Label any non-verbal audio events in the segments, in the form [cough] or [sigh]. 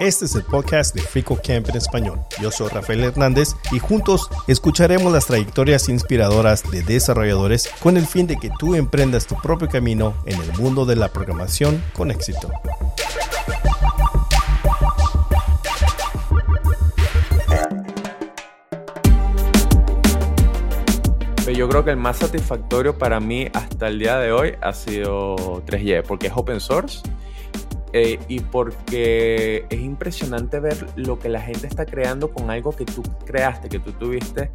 Este es el podcast de Frico Camp en español. Yo soy Rafael Hernández y juntos escucharemos las trayectorias inspiradoras de desarrolladores con el fin de que tú emprendas tu propio camino en el mundo de la programación con éxito. Yo creo que el más satisfactorio para mí hasta el día de hoy ha sido 3Y, porque es open source eh, y porque es impresionante ver lo que la gente está creando con algo que tú creaste, que tú tuviste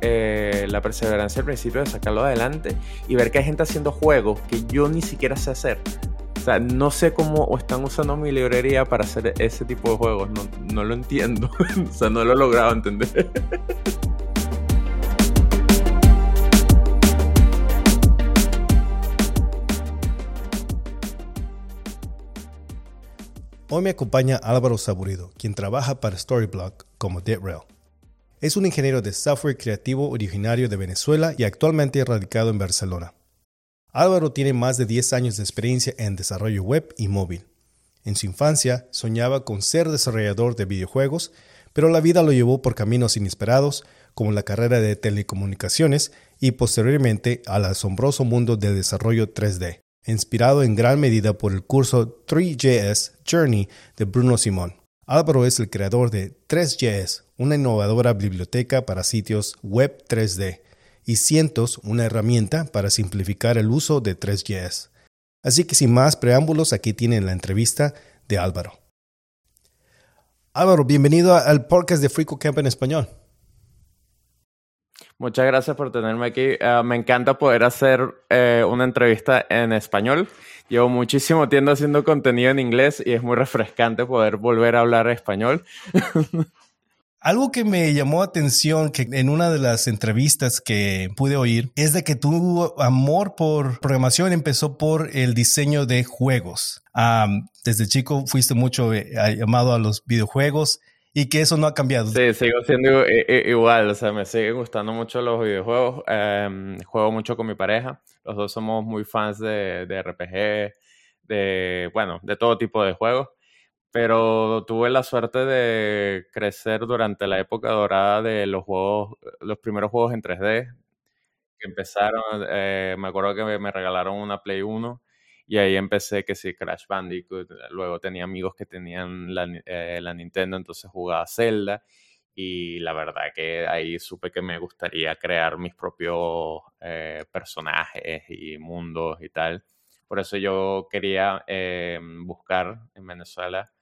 eh, la perseverancia al principio de sacarlo adelante y ver que hay gente haciendo juegos que yo ni siquiera sé hacer. O sea, no sé cómo están usando mi librería para hacer ese tipo de juegos. No, no lo entiendo. [laughs] o sea, no lo he logrado entender. [laughs] Hoy me acompaña Álvaro Saburido, quien trabaja para Storyblock como DeadRail. Es un ingeniero de software creativo originario de Venezuela y actualmente radicado en Barcelona. Álvaro tiene más de 10 años de experiencia en desarrollo web y móvil. En su infancia soñaba con ser desarrollador de videojuegos, pero la vida lo llevó por caminos inesperados, como la carrera de telecomunicaciones y posteriormente al asombroso mundo del desarrollo 3D inspirado en gran medida por el curso 3JS Journey de Bruno Simón. Álvaro es el creador de 3JS, una innovadora biblioteca para sitios web 3D, y Cientos, una herramienta para simplificar el uso de 3JS. Así que sin más preámbulos, aquí tienen la entrevista de Álvaro. Álvaro, bienvenido al podcast de Frico Camp en español. Muchas gracias por tenerme aquí. Ah, me encanta poder hacer eh, una entrevista en español. Llevo muchísimo tiempo haciendo contenido en inglés y es muy refrescante poder volver a hablar español. [laughs] Algo que me llamó atención que en una de las entrevistas que pude oír es de que tu amor por programación empezó por el diseño de juegos. desde chico fuiste mucho eh, llamado a los videojuegos y que eso no ha cambiado. Sí, sigo siendo igual, o sea, me siguen gustando mucho los videojuegos, em, juego mucho con mi pareja, los dos somos muy fans de, de RPG, de, bueno, de todo tipo de juegos, pero tuve la suerte de crecer durante la época dorada de los juegos, los primeros juegos en 3D, que empezaron, eh, me acuerdo que me regalaron una Play 1 y ahí empecé que sí, Crash Bandicoot. Luego tenía amigos que tenían la, eh, Nintendo, entonces jugaba Zelda. Y la verdad que ahí supe que me gustaría crear mis propios eh, personajes y mundos y tal. Por eso yo quería eh, buscar en Venezuela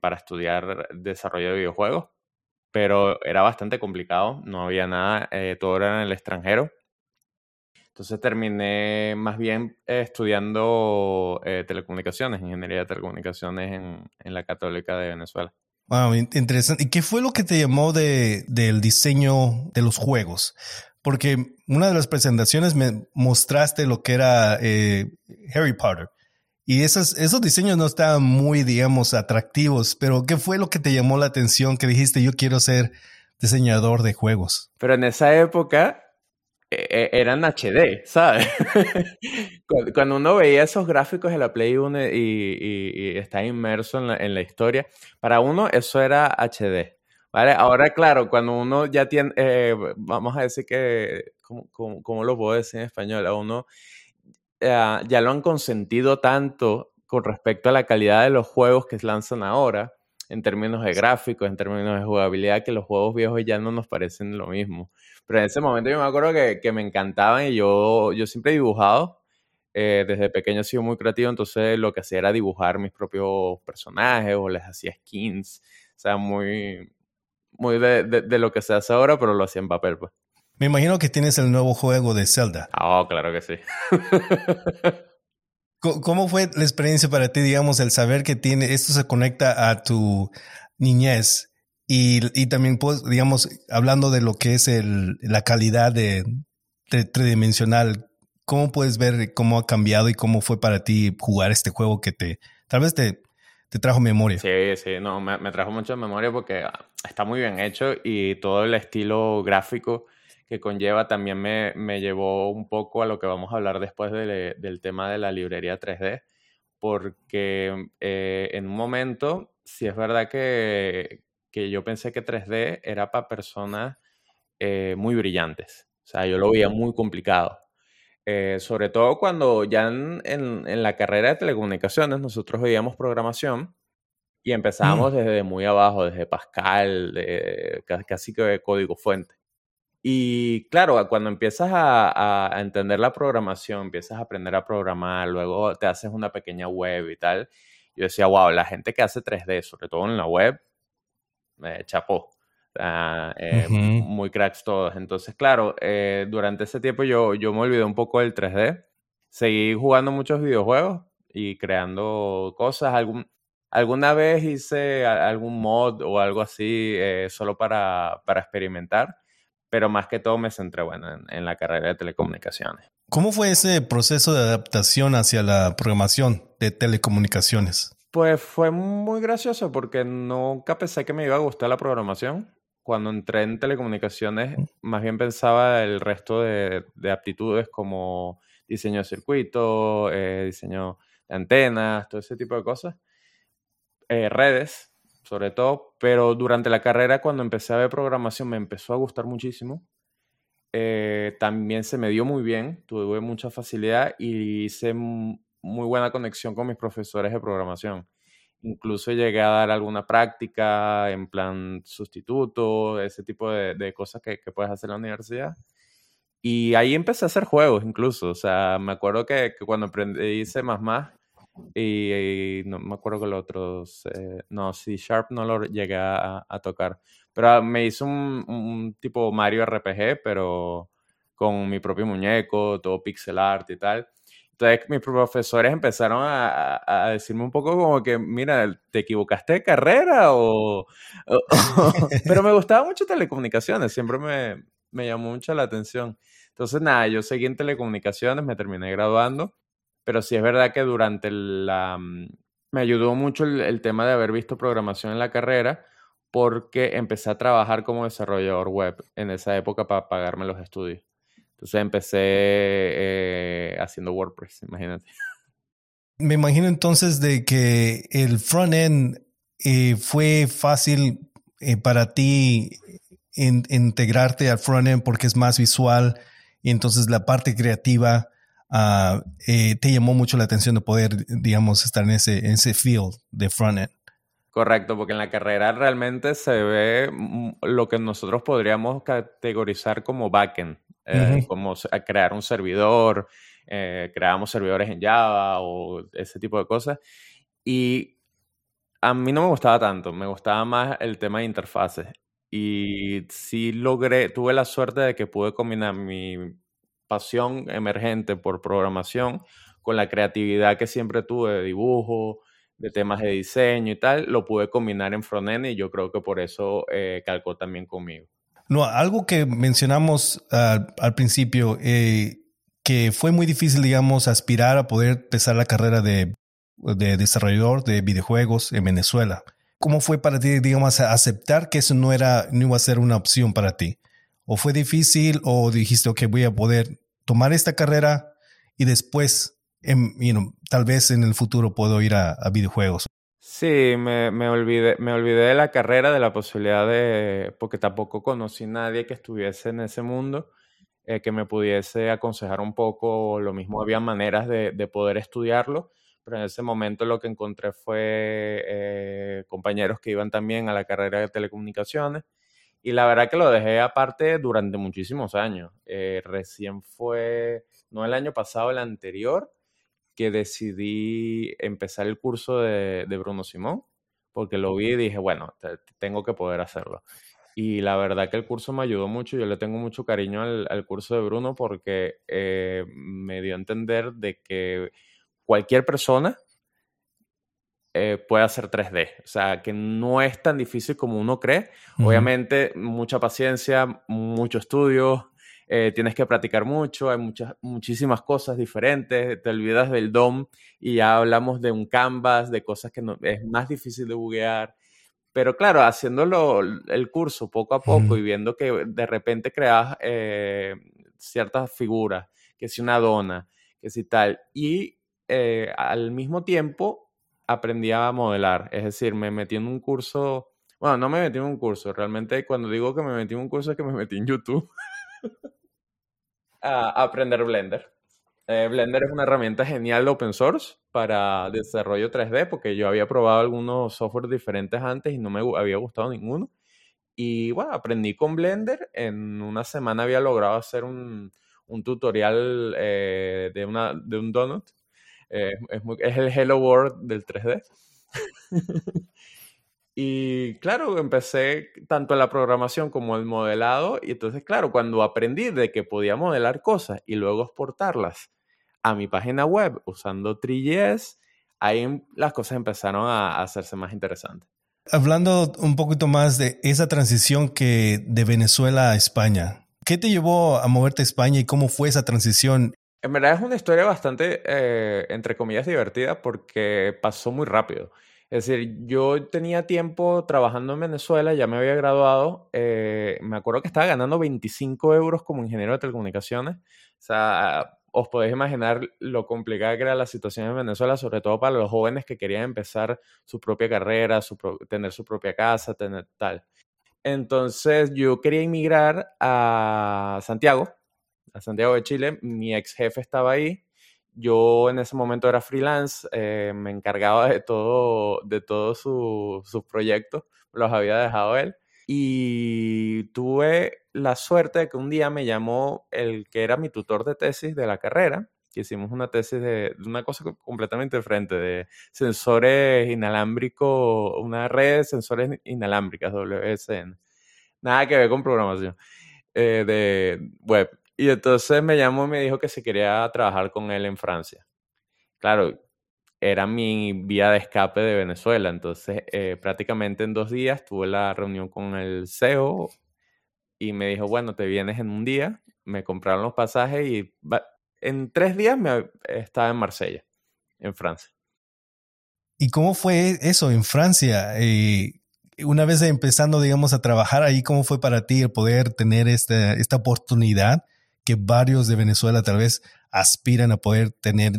para estudiar desarrollo de videojuegos. Pero era bastante complicado, no había nada, todo era en el extranjero. Entonces terminé más bien eh, estudiando eh, telecomunicaciones, ingeniería de telecomunicaciones en, la Católica de Venezuela. Wow, interesante. ¿Y qué fue lo que te llamó de, del diseño de los juegos? Porque una de las presentaciones me mostraste lo que era eh, Harry Potter. Y esos, esos diseños no estaban muy, digamos, atractivos, pero ¿qué fue lo que te llamó la atención que dijiste yo quiero ser diseñador de juegos? Pero en esa época eran HD, ¿sabes? [laughs] Cuando uno veía esos gráficos de la Play 1 y, está inmerso en la, historia, para uno eso era HD, ¿vale? Ahora, claro, cuando uno ya tiene, eh, vamos a decir que, ¿cómo, lo puedo decir en español? A uno eh, ya lo han consentido tanto con respecto a la calidad de los juegos que lanzan ahora, en términos de gráficos, en términos de jugabilidad, que los juegos viejos ya no nos parecen lo mismo. Pero en ese momento yo me acuerdo que, que me encantaban y yo, yo siempre he dibujado. Eh, desde pequeño he sido muy creativo, entonces lo que hacía era dibujar mis propios personajes o les hacía skins. O sea, muy, muy de, de, lo que se hace ahora, pero lo hacía en papel, pues. Me imagino que tienes el nuevo juego de Zelda. Oh, claro que sí. [laughs] ¿Cómo fue la experiencia para ti, digamos, el saber que tiene, esto se conecta a tu niñez y, también, pues, digamos, hablando de lo que es el, la calidad de, tridimensional, ¿cómo puedes ver cómo ha cambiado y cómo fue para ti jugar este juego que te, tal vez te, te trajo memoria? Sí, sí, no, me, me trajo mucha memoria porque ah, está muy bien hecho y todo el estilo gráfico que conlleva también me, me, llevó un poco a lo que vamos a hablar después del tema de la librería 3D, porque eh, en un momento, si es verdad que, que, yo pensé que 3D era para personas eh, muy brillantes, o sea, yo lo veía muy complicado. Eh, sobre todo cuando ya en, en, la carrera de telecomunicaciones nosotros veíamos programación y empezábamos mm. desde muy abajo, desde Pascal, de, casi que de código fuente. Y claro, cuando empiezas a, entender la programación, empiezas a aprender a programar, luego te haces una pequeña web y tal, yo decía, wow, la gente que hace 3D, sobre todo en la web, me chapó. Eh, muy cracks todos. Entonces, claro, eh, durante ese tiempo yo, yo me olvidé un poco del 3D. Seguí jugando muchos videojuegos y creando cosas. Algún, alguna vez hice algún mod o algo así eh, solo para, para experimentar pero más que todo me centré, bueno, en, la carrera de telecomunicaciones. ¿Cómo fue ese proceso de adaptación hacia la programación de telecomunicaciones? Pues fue muy gracioso porque nunca pensé que me iba a gustar la programación. Cuando entré en telecomunicaciones, más bien pensaba el resto de, aptitudes como diseño de circuitos, eh, diseño de antenas, todo ese tipo de cosas. Eh, redes, sobre todo, pero durante la carrera cuando empecé a ver programación me empezó a gustar muchísimo. Eh, también se me dio muy bien, tuve mucha facilidad y hice muy buena conexión con mis profesores de programación. Incluso llegué a dar alguna práctica en plan sustituto, ese tipo de, cosas que, puedes hacer en la universidad. Y ahí empecé a hacer juegos incluso. O sea, me acuerdo que, que cuando aprendí C++, y, no me acuerdo que los otros, eh, no, C Sharp no lo llegué a, tocar, pero me hizo un, tipo Mario RPG, pero con mi propio muñeco, todo pixel art y tal. Entonces mis profesores empezaron a, decirme un poco como que, mira, ¿te equivocaste de carrera? O, [laughs] pero me gustaba mucho telecomunicaciones, siempre me, me llamó mucho la atención. Entonces, nada, yo seguí en telecomunicaciones, me terminé graduando pero sí es verdad que durante la... Mm, me ayudó mucho el, tema de haber visto programación en la carrera porque empecé a trabajar como desarrollador web en esa época para pagarme los estudios. Entonces empecé eh, haciendo WordPress, imagínate. Me imagino entonces de que el front-end eh, fue fácil eh, para ti integrarte al front-end porque es más visual y entonces la parte creativa Eh, te llamó mucho la atención de poder, digamos, estar en ese, en ese field de frontend. Correcto, porque en la carrera realmente se ve lo que nosotros podríamos categorizar como backend, eh, como crear un servidor, eh, creamos servidores en Java o ese tipo de cosas. Y a mí no me gustaba tanto, me gustaba más el tema de interfaces. Y sí logré, tuve la suerte de que pude combinar mi pasión emergente por programación con la creatividad que siempre tuve de dibujo, de temas de diseño y tal, lo pude combinar en frontend y yo creo que por eso eh, calcó también conmigo. No, algo que mencionamos al principio, eh, que fue muy difícil, digamos, aspirar a poder empezar la carrera de, de desarrollador de videojuegos en Venezuela. ¿Cómo fue para ti, digamos, aceptar que eso no, era, no iba a ser una opción para ti? ¿O fue difícil o dijiste, ok, voy a poder tomar esta carrera y después, em, tal vez en el futuro puedo ir a, videojuegos? Sí, me, me, olvidé, me olvidé de la carrera, de la posibilidad de, porque tampoco conocí a nadie que estuviese en ese mundo, eh, que me pudiese aconsejar un poco, lo mismo había maneras de, de poder estudiarlo, pero en ese momento lo que encontré fue eh, compañeros que iban también a la carrera de telecomunicaciones y la verdad que lo dejé aparte durante muchísimos años. Eh, recién fue, no el año pasado, el anterior, que decidí empezar el curso de, Bruno Simón, porque lo vi y dije, bueno, tengo que poder hacerlo. Y la verdad que el curso me ayudó mucho, yo le tengo mucho cariño al, curso de Bruno porque eh, me dio a entender de que cualquier persona eh, puede hacer 3D. O sea, que no es tan difícil como uno cree. Obviamente, mucha paciencia, mucho estudio, eh, tienes que practicar mucho, hay muchas, muchísimas cosas diferentes, te olvidas del DOM y ya hablamos de un canvas, de cosas que no, es más difícil de buguear. Pero claro, haciéndolo el curso poco a poco y viendo que de repente creas eh, ciertas figuras, que si una dona, que si tal, y eh, al mismo tiempo aprendí a modelar, es decir, me metí en un curso, bueno, no me metí en un curso, realmente cuando digo que me metí en un curso es que me metí en YouTube [laughs] a aprender Blender. Eh, Blender es una herramienta genial open source para desarrollo 3D porque yo había probado algunos software diferentes antes y no me había gustado ninguno. Y bueno, aprendí con Blender. En una semana había logrado hacer un, tutorial eh, de, una, de un donut. Eh, es, es, el Hello World del 3D. [laughs] y claro, empecé tanto la programación como el modelado. Y entonces, claro, cuando aprendí de que podía modelar cosas y luego exportarlas a mi página web usando 3GS, ahí em, las cosas empezaron a, hacerse más interesantes. Hablando un poquito más de esa transición que de Venezuela a España, ¿qué te llevó a moverte a España y cómo fue esa transición? En verdad es una historia bastante, eh, entre comillas, divertida porque pasó muy rápido. Es decir, yo tenía tiempo trabajando en Venezuela, ya me había graduado, eh, me acuerdo que estaba ganando 25 euros como ingeniero de telecomunicaciones. O sea, os podéis imaginar lo complicada que era la situación en Venezuela, sobre todo para los jóvenes que querían empezar su propia carrera, tener su propia casa, tener tal. Entonces yo quería emigrar a Santiago, a Santiago de Chile. Mi ex jefe estaba ahí. Yo en ese momento era freelance, eh, me encargaba de todo, de todos sus proyectos, los había dejado él. Y tuve la suerte de que un día me llamó el que era mi tutor de tesis de la carrera, que hicimos una tesis de, una cosa completamente diferente, de sensores inalámbricos, una red de sensores inalámbricas, WSN. Nada que ver con programación eh, de web. Y entonces me llamó y me dijo que se quería trabajar con él en Francia. Claro, era mi vía de escape de Venezuela. Entonces, eh, prácticamente en dos días tuve la reunión con el CEO y me dijo, bueno, te vienes en un día. Me compraron los pasajes y en tres días me estaba en Marsella, en Francia. ¿Y cómo fue eso en Francia? Eh, una vez empezando, digamos, a trabajar ahí, ¿cómo fue para ti el poder tener esta, esta oportunidad que varios de Venezuela tal vez aspiran a poder tener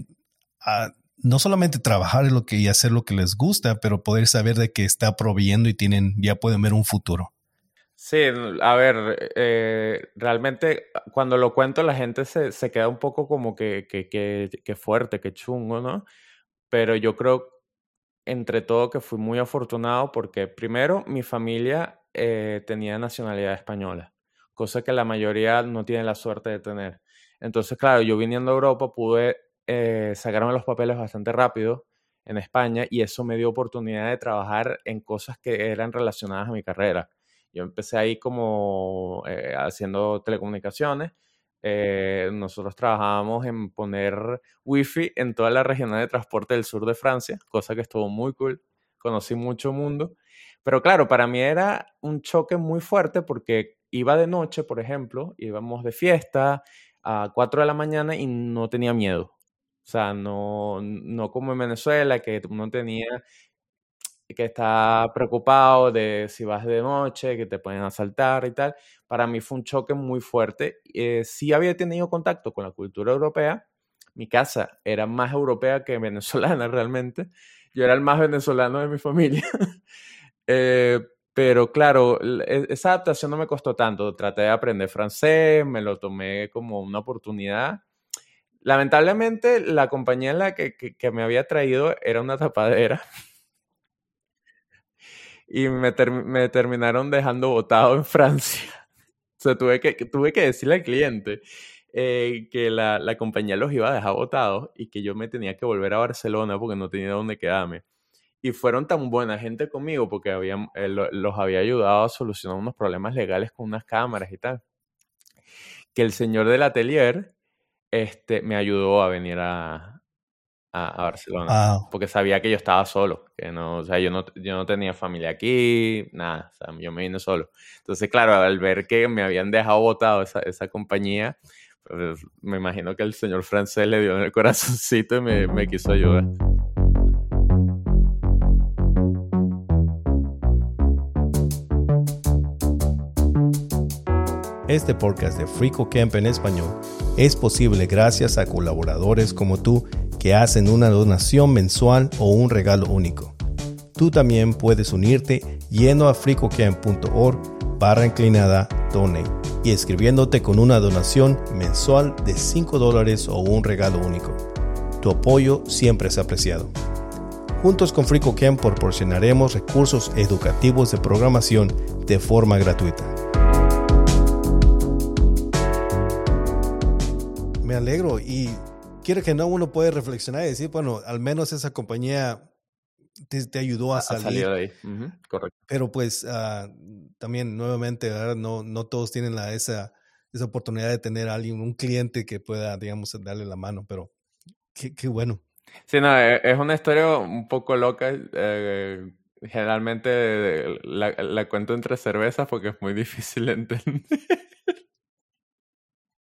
no solamente trabajar que y hacer lo que les gusta, pero poder saber de que está proveyendo y tienen, ya pueden ver un futuro. Sí, a ver, eh, realmente cuando lo cuento la gente se, queda un poco como que, que, que, fuerte, que chungo, ¿no? Pero yo creo entre todo que fui muy afortunado porque primero mi familia eh, tenía nacionalidad española, cosa que la mayoría no tiene la suerte de tener. Entonces, claro, yo viniendo a Europa pude eh, sacaron los papeles bastante rápido en España y eso me dio oportunidad de trabajar en cosas que eran relacionadas a mi carrera. Yo empecé ahí como eh, haciendo telecomunicaciones. Eh, nosotros trabajábamos en poner wifi en toda la región de transporte del sur de Francia, cosa que estuvo muy cool. Conocí mucho mundo. Pero claro, para mí era un choque muy fuerte porque iba de noche, por ejemplo, íbamos de fiesta a 4 de la mañana y no tenía miedo. O sea, no, no como en Venezuela, que uno tenía que está preocupado de si vas de noche, que te pueden asaltar y tal. Para mí fue un choque muy fuerte. Eh, sí había tenido contacto con la cultura europea. Mi casa era más europea que [laughs] venezolana realmente. Yo era el más venezolano de mi familia. [laughs] eh, pero claro, e, esa adaptación no me costó tanto. Traté de aprender francés, me lo tomé como una oportunidad Lamentablemente, la compañía en la que, me había traído era una tapadera. [laughs] Y me, terminaron dejando botado en Francia. [laughs] O sea, tuve que, tuve que decirle al cliente eh, que la, compañía los iba a dejar botados y que yo me tenía que volver a Barcelona porque no tenía dónde quedarme. Y fueron tan buena gente conmigo porque habían, eh, los había ayudado a solucionar unos problemas legales con unas cámaras y tal. Que el señor del atelier este, me ayudó a venir a, a, Barcelona. Porque sabía que yo estaba solo, que no, o sea, yo no, yo no tenía familia aquí, nada, o sea, yo me vine solo. Entonces, claro, al ver que me habían dejado botado esa, esa compañía, pues me imagino que el señor francés le dio en el corazoncito y me, me quiso ayudar. Este podcast de Frico Camp en español es posible gracias a colaboradores como tú que hacen una donación mensual o un regalo único. Tú también puedes unirte yendo a fricocamp.org barra inclinada donate y escribiéndote con una donación mensual de 5 dólares o un regalo único. Tu apoyo siempre es apreciado. Juntos con FricoCamp proporcionaremos recursos educativos de programación de forma gratuita. Me alegro y quiero que no uno puede reflexionar y decir, bueno, al menos esa compañía te, ayudó a salir. de ahí. Correcto. Pero pues ah, también nuevamente, no, no todos tienen la, esa, esa oportunidad de tener a alguien, un cliente que pueda, digamos, darle la mano, pero qué, qué bueno. Sí, no, e, es una historia un poco loca. Eh, generalmente la, la, cuento entre cervezas porque es muy [laughs] difícil de entender.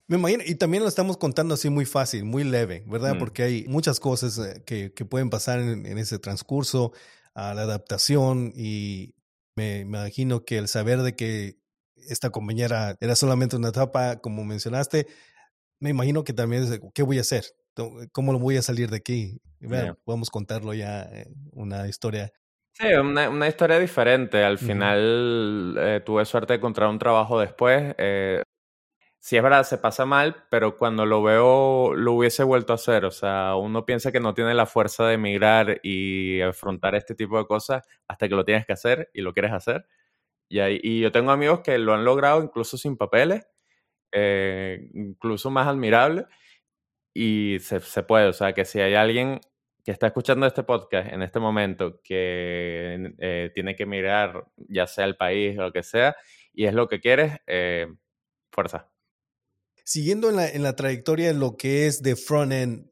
Me imagino, y también lo estamos contando así muy fácil, muy leve, ¿verdad? Mm. Porque hay muchas cosas eh, que, que pueden pasar en, en, ese transcurso, a la adaptación, y me, imagino que el saber de que esta compañera era solamente una etapa, como mencionaste, me imagino que también es, ¿qué voy a hacer? ¿Cómo lo voy a salir de aquí? Bueno, podemos contarlo ya, eh, una historia. Sí, una, una historia diferente. Al final eh, tuve suerte de encontrar un trabajo después. Eh, sí es verdad, se pasa mal, pero cuando lo veo lo hubiese vuelto a hacer. O sea, uno piensa que no tiene la fuerza de emigrar y afrontar este tipo de cosas hasta que lo tienes que hacer y lo quieres hacer. Y, y yo tengo amigos que lo han logrado incluso sin papeles, incluso más admirable y se, puede, o sea, que si hay alguien que está escuchando este podcast en este momento que eh, tiene que mirar ya sea el país o lo que sea, y es lo que quieres, eh, fuerza. Siguiendo en la, en la trayectoria de lo que es de front-end,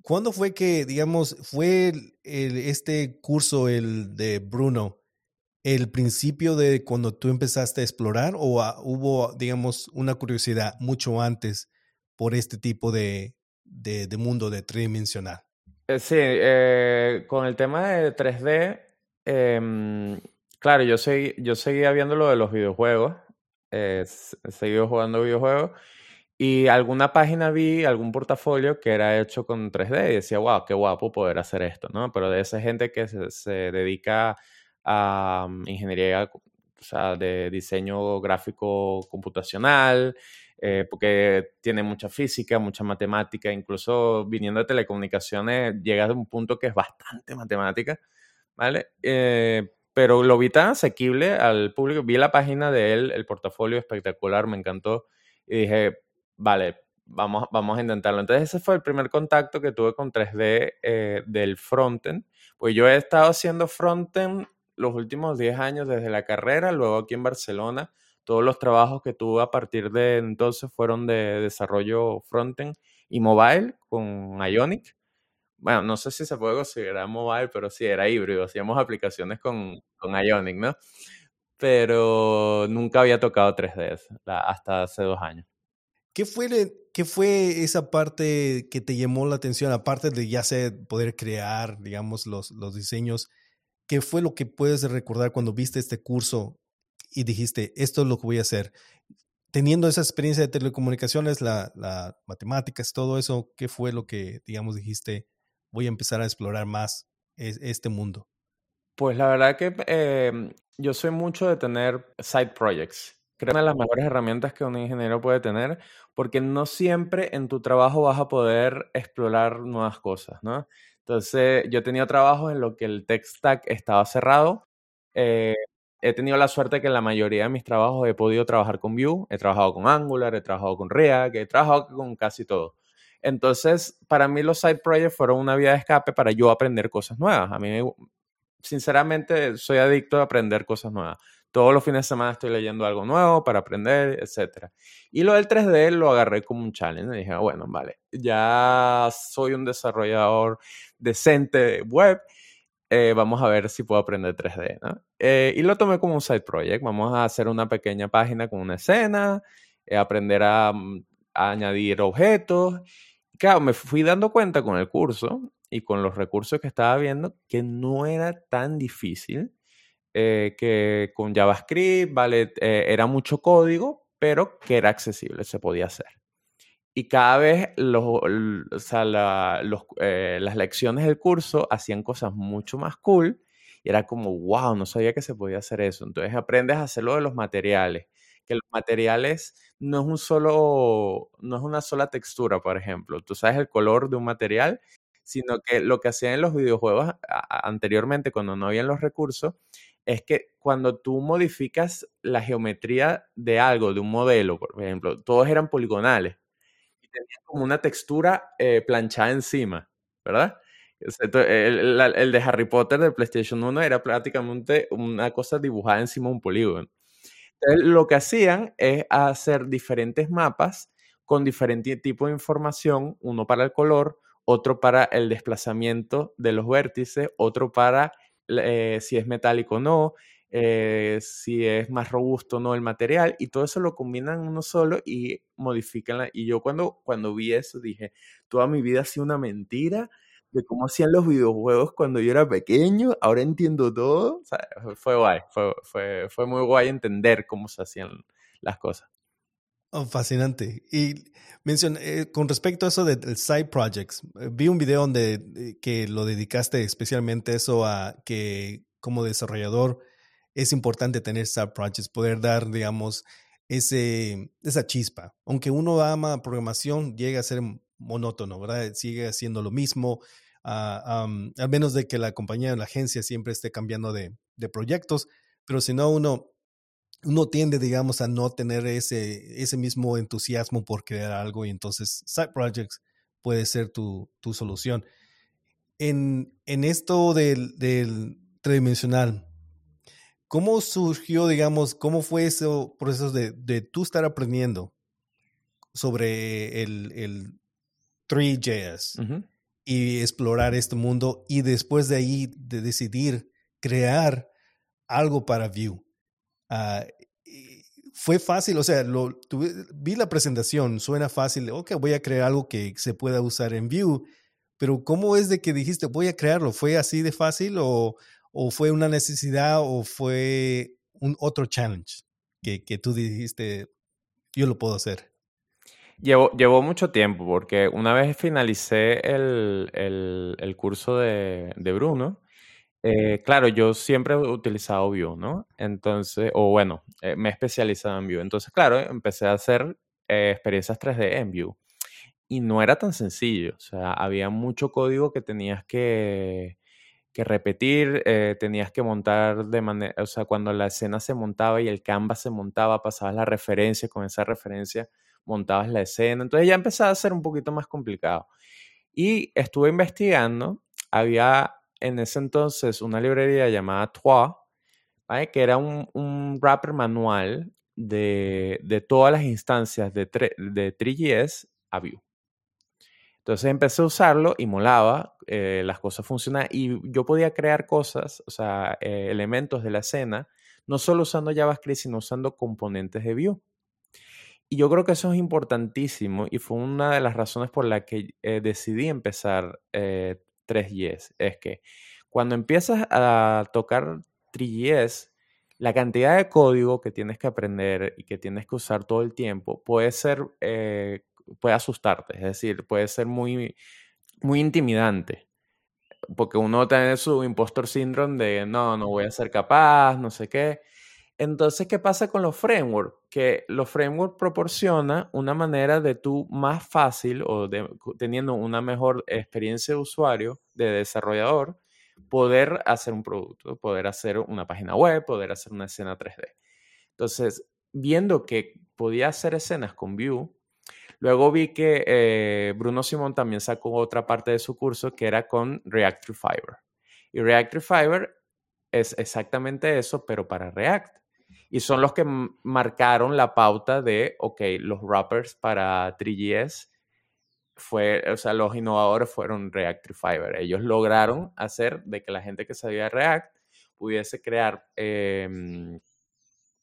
¿cuándo fue que, digamos, fue el, este curso, el de Bruno, el principio de cuando tú empezaste a explorar o hubo, digamos, una curiosidad mucho antes por este tipo de, de, mundo de tridimensional. Eh, sí, eh, con el tema de 3D, em, claro, yo, seguí, yo seguía viendo lo de los videojuegos, eh, seguido jugando videojuegos y alguna página vi, algún portafolio que era hecho con 3D y decía, wow, qué guapo poder hacer esto, ¿no? Pero de esa gente que se, se dedica a mm, ingeniería, o sea, de diseño gráfico computacional, eh, porque tiene mucha física, mucha matemática, incluso viniendo de telecomunicaciones llega a un punto que es bastante matemática, ¿vale? Eh, pero lo vi tan asequible al público, vi la página de él, el portafolio espectacular, me encantó, y dije, vale, vamos, vamos a intentarlo. Entonces ese fue el primer contacto que tuve con 3D eh, del frontend, pues yo he estado haciendo frontend los últimos 10 años desde la carrera, luego aquí en Barcelona, todos los trabajos que tuve a partir de entonces fueron de desarrollo frontend y mobile con Ionic. Bueno, no sé si se puede considerar mobile, pero sí, era híbrido. Hacíamos aplicaciones con, con Ionic, ¿no? Pero nunca había tocado 3D hasta hace dos años. ¿Qué fue, ¿Qué fue esa parte que te llamó la atención, aparte de ya poder crear, digamos, los, los diseños? ¿Qué fue lo que puedes recordar cuando viste este curso y dijiste, esto es lo que voy a hacer. Teniendo esa experiencia de telecomunicaciones, la, matemáticas, todo eso, ¿qué fue lo que, digamos, dijiste, voy a empezar a explorar más este mundo? Pues la verdad que eh, yo soy mucho de tener side projects. Creo las mejores herramientas que un ingeniero puede tener, porque no siempre en tu trabajo vas a poder explorar nuevas cosas, ¿no? Entonces, yo he tenido trabajos en los que el tech stack estaba cerrado, eh, he tenido la suerte que en la mayoría de mis trabajos he podido trabajar con Vue, he trabajado con Angular, he trabajado con React, he trabajado con casi todo. Entonces, para mí los side projects fueron una vía de escape para yo aprender cosas nuevas. A mí, sinceramente, soy adicto a aprender cosas nuevas. Todos los fines de semana estoy leyendo algo nuevo para aprender, etc. Y lo del 3D lo agarré como un challenge. Y dije, bueno, vale, ya soy un desarrollador decente web eh, vamos a ver si puedo aprender 3D, ¿no? Eh, y lo tomé como un side project. Vamos a hacer una pequeña página con una escena, eh, aprender a, mm, a, añadir objetos. Claro, me fui dando cuenta con el curso y con los recursos que estaba viendo que no era tan difícil, que con JavaScript, ¿vale? era mucho código, pero que era accesible, se podía hacer. Y cada vez los, eh, las lecciones del curso hacían cosas mucho más cool y era como, wow, no sabía que se podía hacer eso. Entonces aprendes a hacerlo de los materiales, que los materiales no es un solo, no es una sola textura, por ejemplo. Tú sabes el color de un material, sino que lo que hacían en los videojuegos anteriormente, cuando no habían los recursos, es que cuando tú modificas la geometría de algo, de un modelo, por ejemplo, todos eran poligonales y tenían como una textura eh, planchada encima, ¿verdad? El, de Harry Potter de PlayStation 1 era prácticamente una cosa dibujada encima de un polígono. Entonces, lo que hacían es hacer diferentes mapas con diferente tipo de información, uno para el color, otro para el desplazamiento de los vértices, otro para eh, si es metálico o no, eh, si es más robusto o no el material, y todo eso lo combinan uno solo y modifican. y yo cuando, cuando vi eso dije, toda mi vida ha sido una mentira de cómo hacían los videojuegos cuando yo era pequeño, ahora entiendo todo. fue guay, fue, fue, fue muy guay entender cómo se hacían las cosas. Oh, fascinante. Y menciona, eh, con respecto a eso de, side projects, eh, vi un video donde eh, que lo dedicaste especialmente eso a que como desarrollador es importante tener side projects, poder dar, digamos, ese, esa chispa. Aunque uno ama programación, llega a ser monótono, ¿verdad? Sigue haciendo lo mismo, ah, al menos de que la compañía, la agencia siempre esté cambiando de, de proyectos, pero si no, uno uno tiende, digamos, a no tener ese, ese mismo entusiasmo por crear algo y entonces side projects puede ser tu, tu solución. En, en esto del, del, tridimensional, ¿cómo surgió, digamos, cómo fue ese proceso de, de tú estar aprendiendo sobre el, el 3JS y explorar este mundo y después de ahí de decidir crear algo para Vue? Ah, fue fácil, o sea, lo, vi la presentación, suena fácil, ok, voy a crear algo que se pueda usar en Vue, pero ¿cómo es de que dijiste voy a crearlo? ¿Fue así de fácil o, o fue una necesidad o fue un otro challenge que, que tú dijiste yo lo puedo hacer? Llevó, llevó mucho tiempo porque una vez finalicé el, el, el curso de, de Bruno, eh, claro, yo siempre he utilizado Vue, ¿no? Entonces, o bueno, eh, me he especializado en Vue. Entonces, claro, empecé a hacer eh, experiencias 3D en Vue. Y no era tan sencillo, o sea, había mucho código que tenías que, que repetir, tenías que montar de manera, o sea, cuando la escena se montaba y el canvas se montaba, pasabas la referencia, con esa referencia montabas la escena. Entonces ya empezaba a ser un poquito más complicado. Y estuve investigando, había en ese entonces una librería llamada Trois, que era un, un wrapper manual de, de, todas las instancias de, de 3GS a Vue. Entonces empecé a usarlo y molaba, eh, las cosas funcionaban y yo podía crear cosas, o sea, eh, elementos de la escena, no solo usando JavaScript, sino usando componentes de Vue. Y yo creo que eso es importantísimo y fue una de las razones por la que eh, decidí empezar 3GS. Es que cuando empiezas a tocar 3GS, la cantidad de código que tienes que aprender y que tienes que usar todo el tiempo puede ser, eh, puede asustarte, es decir, puede ser muy, muy intimidante. Porque uno tiene su impostor syndrome de no, no voy a ser capaz, no sé qué. Entonces, ¿qué pasa con los frameworks? Que los frameworks proporcionan una manera de tú más fácil o de, teniendo una mejor experiencia de usuario, de desarrollador, poder hacer un producto, poder hacer una página web, poder hacer una escena 3D. Entonces, viendo que podía hacer escenas con Vue, luego vi que eh, Bruno Simón también sacó otra parte de su curso que era con Reactive Fiber. Y Reactive Fiber es exactamente eso, pero para React y son los que marcaron la pauta de, ok, los wrappers para 3GS fue, o sea, los innovadores fueron React Fiber. Ellos lograron hacer de que la gente que sabía React pudiese crear em,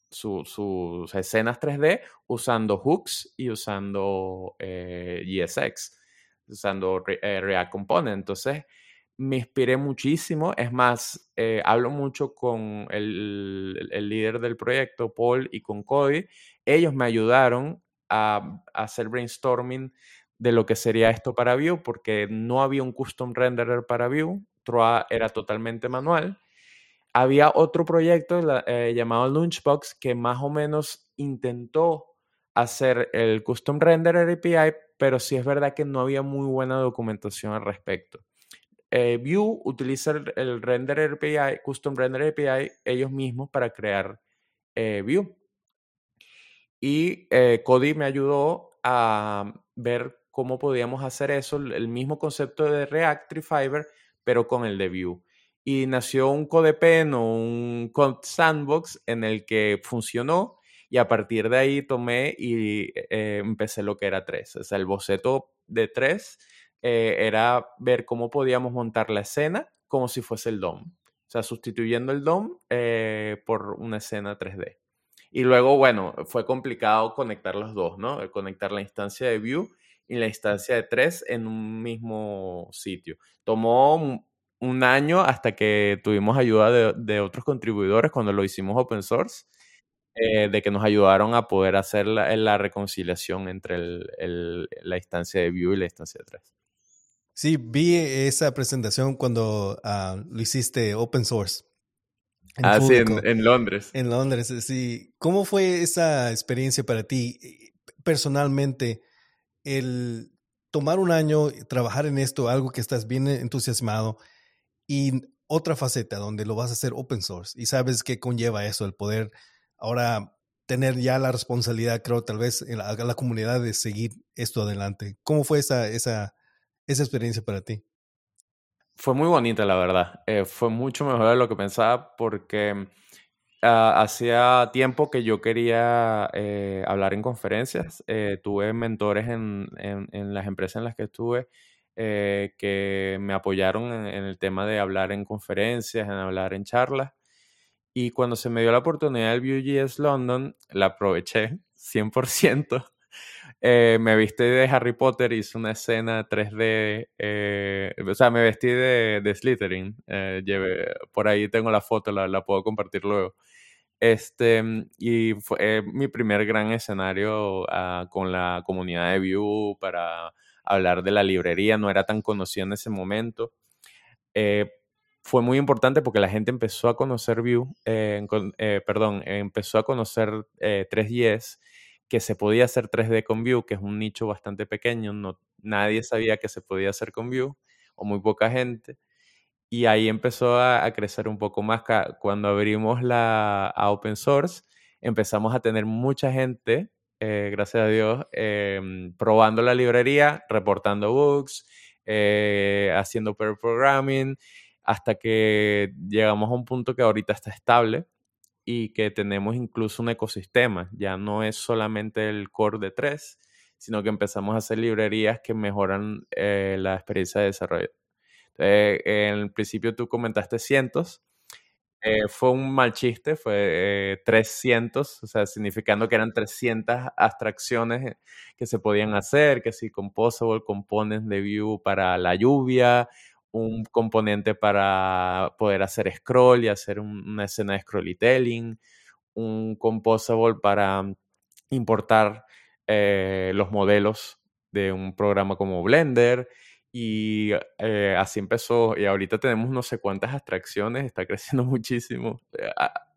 sus escenas 3D usando hooks y usando eh, GSX, usando eh, React Component. Entonces, me inspiré muchísimo. Es más, eh, hablo mucho con el, líder del proyecto, Paul, y con Cody. ellos me ayudaron a, hacer brainstorming de lo que sería esto para Vue, porque no había un custom renderer para Vue, Troa era totalmente manual. Había otro proyecto eh, llamado Lunchbox que más o menos intentó hacer el custom renderer API, pero sí es verdad que no había muy buena documentación al respecto. Eh, Vue utiliza el, renderer API, custom renderer API, ellos mismos para crear eh, Vue. Y eh, Cody me ayudó a ver cómo podíamos hacer eso, el mismo concepto de React Fiber, pero con el de Vue. Y nació un CodePen o un Code Sandbox en el que funcionó y a partir de ahí tomé y eh, empecé lo que era 3. O sea, el boceto de 3 eh, era ver cómo podíamos montar la escena como si fuese el DOM. O sea, sustituyendo el DOM por una escena 3D. Y luego, bueno, fue complicado conectar los dos, ¿no? Conectar la instancia de Vue y la instancia de 3 en un mismo sitio. Tomó un, año hasta que tuvimos ayuda de, otros contribuidores cuando lo hicimos open source, eh, de que nos ayudaron a poder hacer la, reconciliación entre la instancia de Vue y la instancia de 3. Sí, vi esa presentación cuando ah, lo hiciste open source. ah, sí, en, Londres. En Londres, sí. ¿Cómo fue esa experiencia para ti personalmente? El tomar un año, trabajar en esto, algo que estás bien entusiasmado, y otra faceta donde lo vas a hacer open source y sabes qué conlleva eso, el poder ahora tener ya la responsabilidad, creo, tal vez en la, la comunidad de seguir esto adelante. ¿Cómo fue esa, esa, esa experiencia para ti? Fue muy bonita, la verdad. Eh, fue mucho mejor de lo que pensaba porque ah, hacía tiempo que yo quería eh, hablar en conferencias. Eh, tuve mentores en, en, las empresas en las que estuve que me apoyaron en, el tema de hablar en conferencias, en hablar en charlas. Y cuando se me dio la oportunidad del Vue.js London, la aproveché 100%. Eh, me vestí de Harry Potter, hice una escena 3D, eh, o sea, me vestí de, de Slytherin, eh, llevé, por ahí tengo la foto, la, la, puedo compartir luego. Este, y fue mi primer gran escenario ah, con la comunidad de Vue para hablar de la librería, no era tan conocida en ese momento. fue muy importante porque la gente empezó a conocer Vue, perdón, empezó a conocer 3GS que se podía hacer 3D con Vue, que es un nicho bastante pequeño, no, nadie sabía que se podía hacer con Vue, o muy poca gente. Y ahí empezó a, crecer un poco más. Cuando abrimos la a open source, empezamos a tener mucha gente, eh, gracias a Dios, em, probando la librería, reportando bugs, eh, haciendo pair programming, hasta que llegamos a un punto que ahorita está estable y que tenemos incluso un ecosistema. Ya no es solamente el core de tres, sino que empezamos a hacer librerías que mejoran eh, la experiencia de desarrollo. en el principio tú comentaste cientos. Eh, fue un mal chiste, fue 300, eh, o sea, significando que eran 300 abstracciones que se podían hacer, que si Composable, Components de View para la lluvia, un componente para poder hacer scroll y hacer una escena de scrollytelling, un composable para importar eh, los modelos de un programa como Blender y eh, así empezó y ahorita tenemos no sé cuántas abstracciones, está [laughs] creciendo muchísimo. Eh,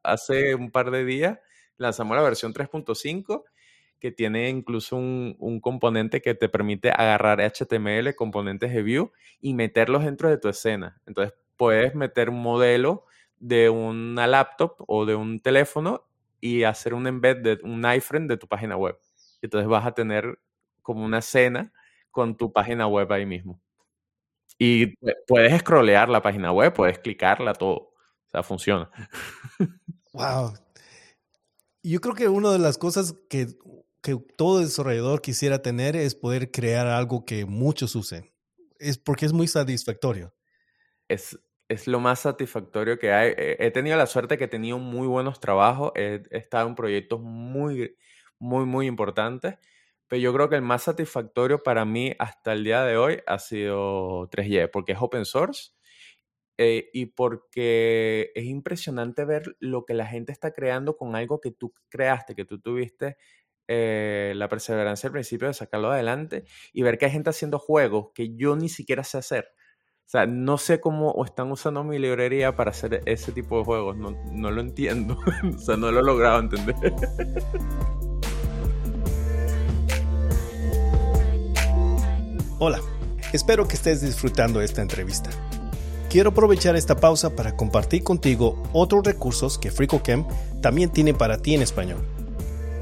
hace un par de días lanzamos la versión 3.5 que tiene incluso un, componente que te permite agarrar HTML, componentes de Vue y meterlos dentro de tu escena. Entonces puedes meter un modelo de una laptop o de un teléfono y hacer un embed de un iframe de tu página web. Entonces vas a tener como una escena con tu página web ahí mismo. Y puedes scrollear la página web, puedes clicarla, todo. O sea, funciona. [laughs] Wow. Yo creo que una de las cosas que que todo desarrollador quisiera tener es poder crear algo que muchos usen. Es porque es muy satisfactorio. Es, es lo más satisfactorio que hay. He tenido la suerte que he tenido muy buenos trabajos. He, estado en proyectos muy, muy, muy importantes. Pero yo creo que el más satisfactorio para mí hasta el día de hoy ha sido 3Y, porque es open source eh, y porque es impresionante ver lo que la gente está creando con algo que tú creaste, que tú tuviste eh, la perseverancia al principio de sacarlo adelante y ver que hay gente haciendo juegos que yo ni siquiera sé hacer. O sea, no sé cómo están usando mi librería para hacer ese tipo de juegos. No, no lo entiendo. [laughs] o sea, no lo he logrado entender. Hola, espero que estés disfrutando esta entrevista. Quiero aprovechar esta pausa para compartir contigo otros recursos que FricoCamp también tiene para ti en español.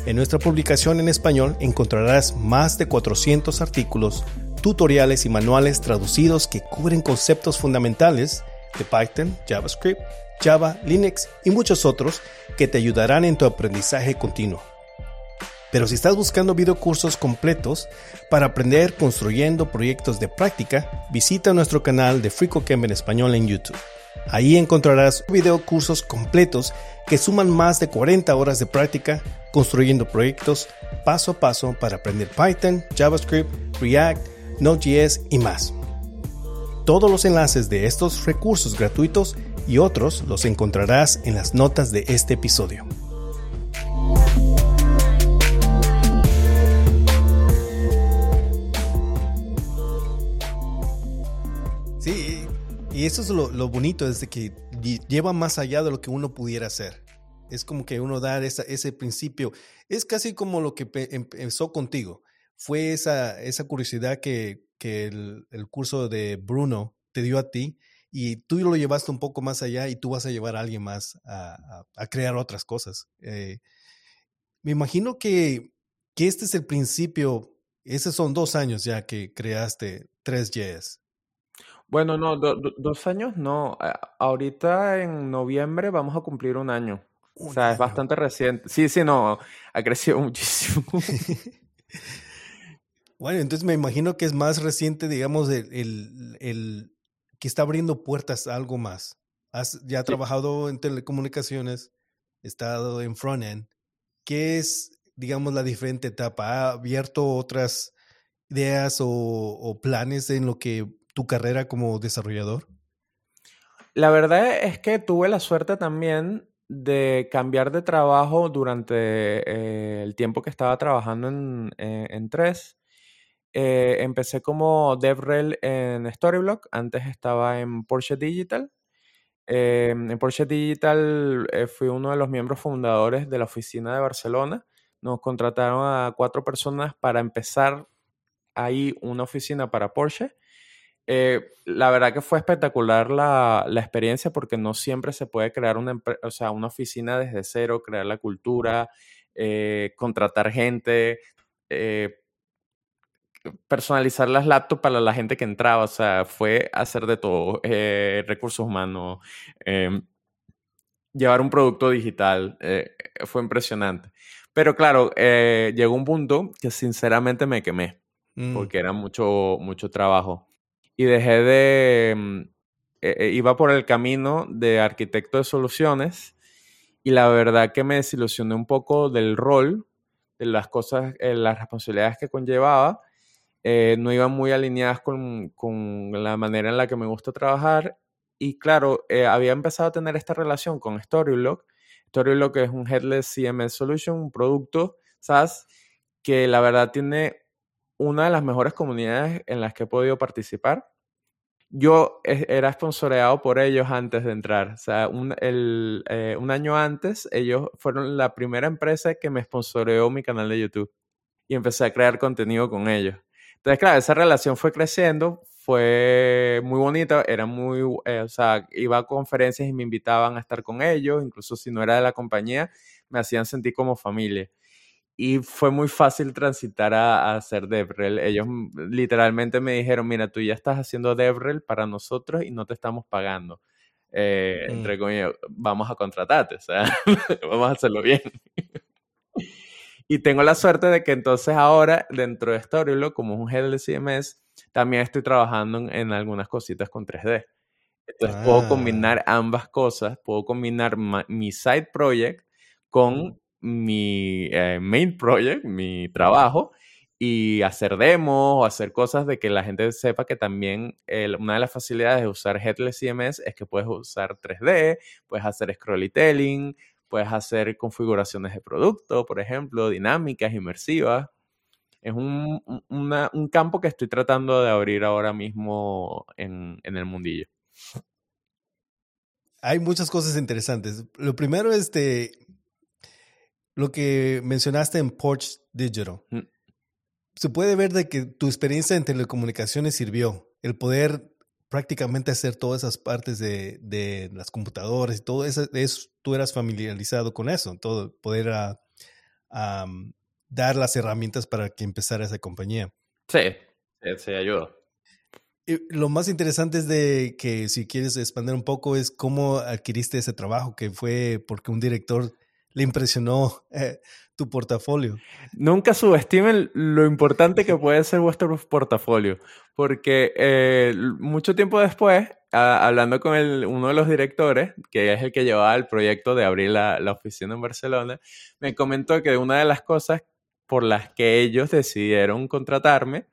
En nuestra publicación en español encontrarás más de 400 artículos tutoriales y manuales traducidos que cubren conceptos fundamentales de Python, JavaScript, Java, Linux y muchos otros que te ayudarán en tu aprendizaje continuo. Pero si estás buscando videocursos completos para aprender construyendo proyectos de práctica, visita nuestro canal de FreeCodeCamp en español en YouTube. Ahí encontrarás videocursos completos que suman más de 40 horas de práctica construyendo proyectos paso a paso para aprender Python, JavaScript, React, Node.js y más. Todos los enlaces de estos recursos gratuitos y otros los encontrarás en las notas de este episodio. Y eso es lo, bonito, es que lleva más allá de lo que uno pudiera hacer. Es como que uno dar ese principio. Es casi como lo que empezó contigo fue esa, curiosidad que, el, curso de Bruno te dio a ti y tú lo llevaste un poco más allá y tú vas a llevar a alguien más a, crear otras cosas. Eh, me imagino que, este es el principio, esos son dos años ya que creaste 3JS. Bueno, no, dos años no. Ahorita en noviembre vamos a cumplir un año. o sea, es bastante reciente. Sí, sí, no, ha crecido [laughs] muchísimo. [laughs] Bueno, entonces me imagino que es más reciente, digamos, el, el, que está abriendo puertas a algo más. Has ya trabajado en telecomunicaciones, estado en frontend. ¿Qué es, digamos, la diferente etapa? ¿Ha abierto otras ideas o, o planes en lo que tu carrera como desarrollador? La verdad es que tuve la suerte también de cambiar de trabajo durante eh, el tiempo que estaba trabajando en, en, en Tres. Eh, empecé como DevRel en Storyblock, antes estaba en Porsche Digital. Eh, en Porsche Digital eh, fui uno de los miembros fundadores de la oficina de Barcelona. Nos contrataron a cuatro personas para empezar ahí una oficina para Porsche. La verdad que fue espectacular la, la, experiencia porque no siempre se puede crear una, o sea, una oficina desde cero, crear la cultura, contratar gente personalizar las laptops para la gente que entraba, o sea, fue hacer de todo, eh, recursos humanos, em, llevar un producto digital, eh, fue impresionante. Pero claro, eh, llegó un punto que sinceramente me quemé, mm. porque era mucho, mucho trabajo. Y dejé de, mm, iba por el camino de arquitecto de soluciones y la verdad que me desilusioné un poco del rol, de las cosas, las responsabilidades que conllevaba eh, no iban muy alineadas con, la manera en la que me gusta trabajar. Y claro, eh, había empezado a tener esta relación con Storyblock. Storyblock es un Headless CMS Solution, un producto SaaS que la verdad tiene una de las mejores comunidades en las que he podido participar. Yo era sponsoreado por ellos antes de entrar. O sea, un, eh, un año antes, ellos fueron la primera empresa que me sponsoreó mi canal de YouTube. Y empecé a crear contenido con ellos. Entonces, claro, esa relación fue creciendo, fue muy bonita, era muy, eh, o sea, iba a conferencias y me invitaban a estar con ellos, incluso si no era de la compañía, me hacían sentir como familia. Y fue muy fácil transitar a, hacer DevRel. Ellos literalmente me dijeron, mira, tú ya estás haciendo DevRel para nosotros y no te estamos pagando. Eh, mm. Entre comillas, vamos a contratarte, o sea, [laughs] vamos a hacerlo bien. Y tengo la suerte de que entonces ahora, dentro de Storyblock, como es un head de CMS, también estoy trabajando en, algunas cositas con 3D. Entonces puedo ah. combinar ambas cosas, puedo combinar mi side project con mi eh, main project, mi trabajo, y hacer demos o hacer cosas de que la gente sepa que también una de las facilidades de usar Headless CMS es que puedes usar 3D, puedes hacer scrollytelling, puedes hacer configuraciones de producto, por ejemplo, dinámicas, inmersivas. Es un, un campo que estoy tratando de abrir ahora mismo en, en el mundillo. Hay muchas cosas interesantes. Lo primero es de lo que mencionaste en Porch Digital. Mm. Se puede ver de que tu experiencia en telecomunicaciones sirvió. El poder prácticamente hacer todas esas partes de, de las computadoras y todo eso, tú eras familiarizado con eso, todo, poder a, dar las herramientas para que empezara esa compañía. Sí, sí, ayuda. lo más interesante es de que si quieres expandir un poco es cómo adquiriste ese trabajo, que fue porque un director le impresionó eh, tu portafolio. Nunca subestimen lo importante que [laughs] puede ser vuestro portafolio, porque eh, mucho tiempo después, hablando con uno de los directores, que es el que llevaba el proyecto de abrir la, oficina en Barcelona, me comentó que una de las cosas por las que ellos decidieron contratarme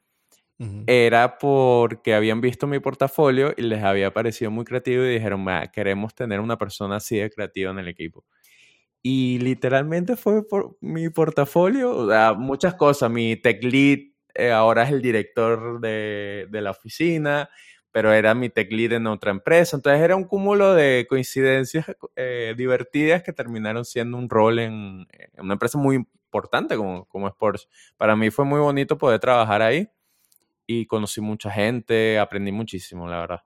era porque habían visto mi portafolio y les había parecido muy creativo y dijeron, queremos tener una persona así de creativa en el equipo. Y literalmente fue por mi portafolio, muchas cosas. Mi tech lead eh, ahora es el director de, de, la oficina, pero era mi tech lead en otra empresa. Entonces era un cúmulo de coincidencias eh, divertidas que terminaron siendo un rol en, una empresa muy importante como, como Sports. Para mí fue muy bonito poder trabajar ahí y conocí mucha gente, aprendí muchísimo, la verdad.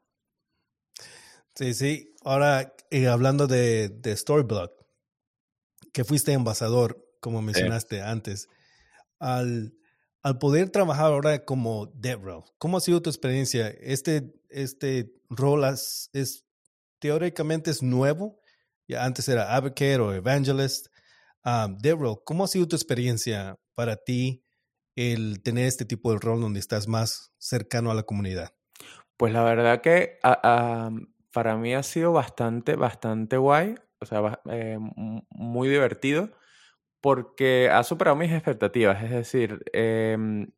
Sí, sí. Ahora, eh, hablando de, de Storyblock, que fuiste embajador, como mencionaste antes, al, al poder trabajar ahora como DevRel, ¿cómo ha sido tu experiencia? Este, este rol es, teóricamente es nuevo, ya antes era advocate o evangelist. Um, DevRel, ¿cómo ha sido tu experiencia para ti el tener este tipo de rol donde estás más cercano a la comunidad? Pues la verdad que para mí ha sido bastante, bastante guay o sea, eh, muy divertido porque ha superado mis expectativas. Es decir, em,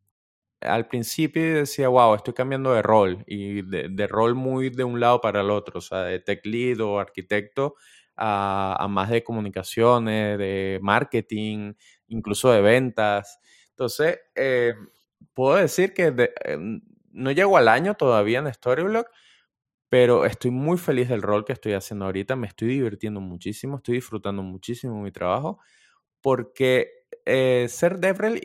al principio decía, wow, estoy cambiando de rol y de, rol muy de un lado para el otro, o sea, de tech lead o arquitecto a, más de comunicaciones, de marketing, incluso de ventas. Entonces, eh, puedo decir que em, no llego al año todavía en Storyblock, pero estoy muy feliz del rol que estoy haciendo ahorita, me estoy divirtiendo muchísimo, estoy disfrutando muchísimo mi trabajo, porque eh, ser DevRel,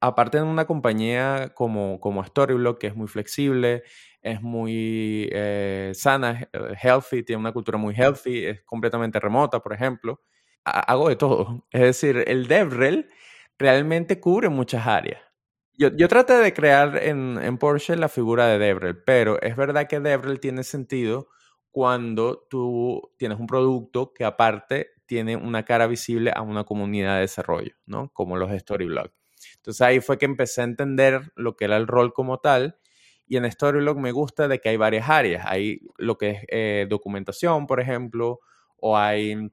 aparte de una compañía como, como Storyblock, que es muy flexible, es muy eh, sana, eh, healthy, tiene una cultura muy healthy, es completamente remota, por ejemplo, hago de todo. Es decir, el DevRel realmente cubre muchas áreas. Yo, yo traté de crear en, en, Porsche la figura de Devrel, pero es verdad que Devrel tiene sentido cuando tú tienes un producto que aparte tiene una cara visible a una comunidad de desarrollo, ¿no? Como los Storyblock. Entonces ahí fue que empecé a entender lo que era el rol como tal. Y en Storyblock me gusta de que hay varias áreas. Hay lo que es eh, documentación, por ejemplo, o hay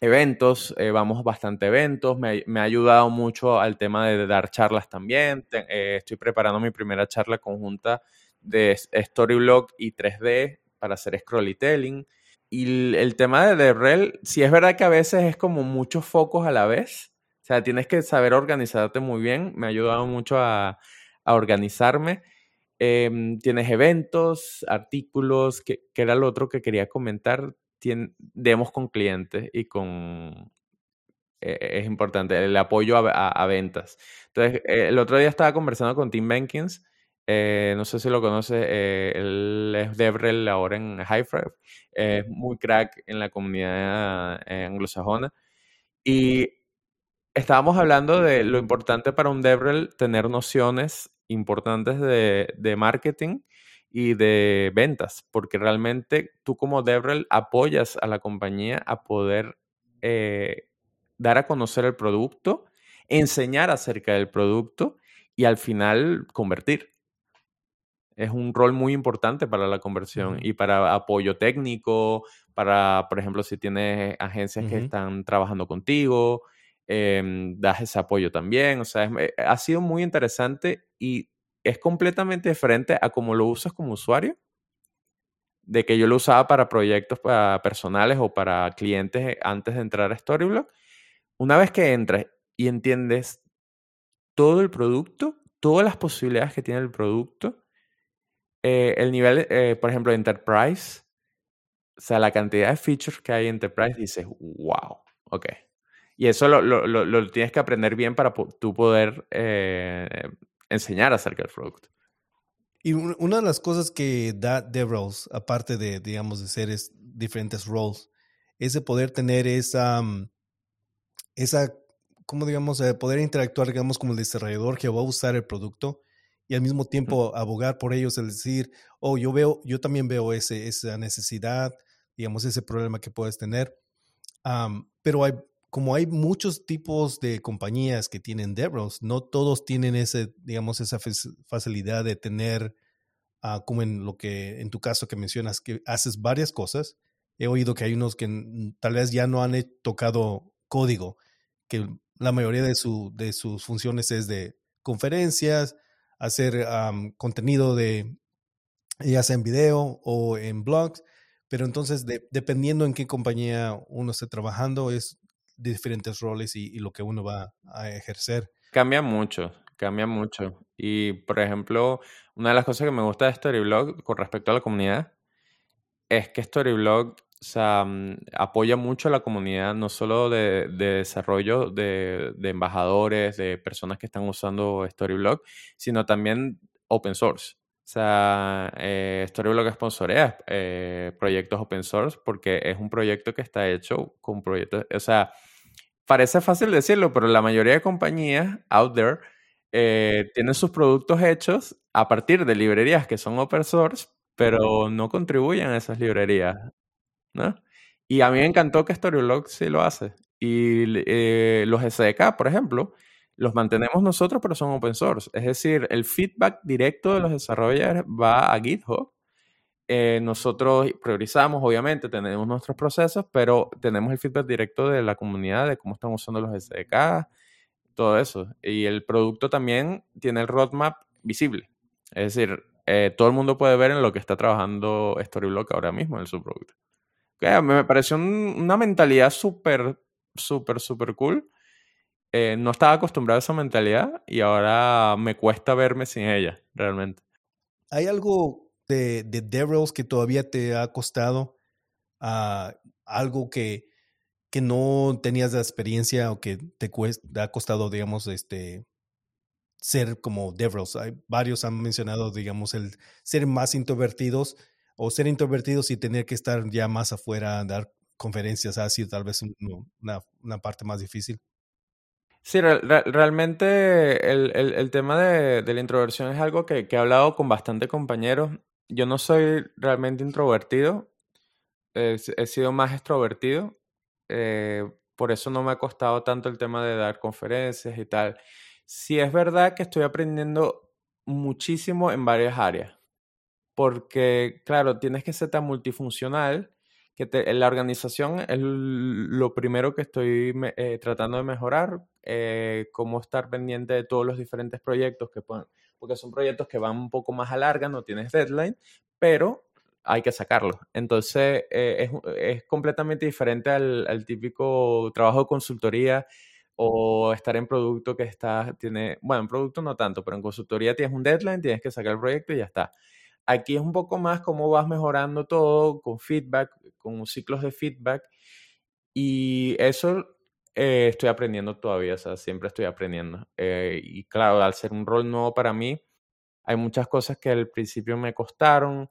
eventos, eh, vamos bastante eventos, me, ha ayudado mucho al tema de dar charlas también. Eh, estoy preparando mi primera charla conjunta de Storyblog y 3D para hacer scrollytelling. Y el, tema de DevRel, sí es verdad que a veces es como muchos focos a la vez. O sea, tienes que saber organizarte muy bien. Me ha ayudado mucho a, organizarme. Em, tienes eventos, artículos, que, que, era lo otro que quería comentar demos con clientes y con... Eh, es importante, el apoyo a, ventas. Entonces, eh, el otro día estaba conversando con Tim Benkins, eh, no sé si lo conoce, él es DevRel ahora en Highfive, es muy crack en la comunidad anglosajona. Y estábamos hablando de lo importante para un DevRel tener nociones importantes de, de marketing y de ventas, porque realmente tú como DevRel apoyas a la compañía a poder eh, dar a conocer el producto, enseñar acerca del producto y al final convertir. Es un rol muy importante para la conversión y para apoyo técnico, para, por ejemplo, si tienes agencias que están trabajando contigo, em, das ese apoyo también. O sea, eh, ha sido muy interesante y es completamente diferente a cómo lo usas como usuario. de que yo lo usaba para proyectos personales o para clientes antes de entrar a Storyblock. Una vez que entras y entiendes todo el producto, todas las posibilidades que tiene el producto, eh, el nivel, eh, por ejemplo, Enterprise, o sea, la cantidad de features que hay en Enterprise, dices, wow, ok. Y eso lo, lo, lo, tienes que aprender bien para tú poder eh, enseñar acerca del producto. Y una de las cosas que da DevRels, aparte de, digamos, de ser diferentes roles, es de poder tener esa, mm, esa, ¿cómo digamos, de poder interactuar, digamos, como el desarrollador que va a usar el producto y al mismo tiempo abogar por ellos, el decir, oh, yo veo, yo también veo ese, esa necesidad, digamos, ese problema que puedes tener. pero hay, como hay muchos tipos de compañías que tienen DevRels, no todos tienen ese, digamos, esa facilidad de tener, uh, como en lo que, en tu caso que mencionas, que haces varias cosas. He oído que hay unos que tal vez ya no han tocado código, que la mayoría de, su, de sus funciones es de conferencias, hacer contenido de, ya sea en video o en blogs, pero entonces dependiendo en qué compañía uno esté trabajando, es diferentes roles y, lo que uno va a ejercer. Cambia mucho, cambia mucho. Y, por ejemplo, una de las cosas que me gusta de Storyblog con respecto a la comunidad es que Storyblog mm, apoya mucho a la comunidad, no solo de, desarrollo de, embajadores, de personas que están usando Storyblog, sino también open source. O sea, eh, Storyblog sponsorea eh, proyectos open source porque es un proyecto que está hecho con proyectos, o sea, parece fácil decirlo, pero la mayoría de compañías out there eh, tienen sus productos hechos a partir de librerías que son open source, pero no contribuyen a esas librerías, ¿no? Y a mí me encantó que Storylog sí lo hace. Y eh, los SDK, por ejemplo, los mantenemos nosotros, pero son open source. Es decir, el feedback directo de los desarrolladores va a GitHub eh, nosotros priorizamos, obviamente, tenemos nuestros procesos, pero tenemos el feedback directo de la comunidad, de cómo están usando los SDK, todo eso. Y el producto también tiene el roadmap visible. Es decir, eh, todo el mundo puede ver en lo que está trabajando Storyblock ahora mismo en su producto. me pareció una mentalidad súper, súper, súper cool. Eh, no estaba acostumbrado a esa mentalidad y ahora me cuesta verme sin ella, realmente. ¿Hay algo de, de que todavía te ha costado uh, algo que, que no tenías de experiencia o que te, te ha costado, digamos, este, ser como DevRels? Hay, varios han mencionado, digamos, el ser más introvertidos o ser introvertidos y tener que estar ya más afuera, dar conferencias, así tal vez una, una parte más difícil. Sí, realmente el, el, tema de, de, la introversión es algo que, que, he hablado con bastantes compañeros yo no soy realmente introvertido, he sido más extrovertido, eh, por eso no me ha costado tanto el tema de dar conferencias y tal. Sí es verdad que estoy aprendiendo muchísimo en varias áreas, porque claro, tienes que ser tan multifuncional que la organización es lo primero que estoy eh, tratando de mejorar, eh, cómo estar pendiente de todos los diferentes proyectos que pueden porque son proyectos que van un poco más a larga, no tienes deadline, pero hay que sacarlo. Entonces, eh, es, completamente diferente al, típico trabajo de consultoría o estar en producto que está, tiene, bueno, en producto no tanto, pero en consultoría tienes un deadline, tienes que sacar el proyecto y ya está. Aquí es un poco más cómo vas mejorando todo con feedback, con ciclos de feedback. Y eso eh, estoy aprendiendo todavía, o sea, siempre estoy aprendiendo. Eh, y claro, al ser un rol nuevo para mí, hay muchas cosas que al principio me costaron.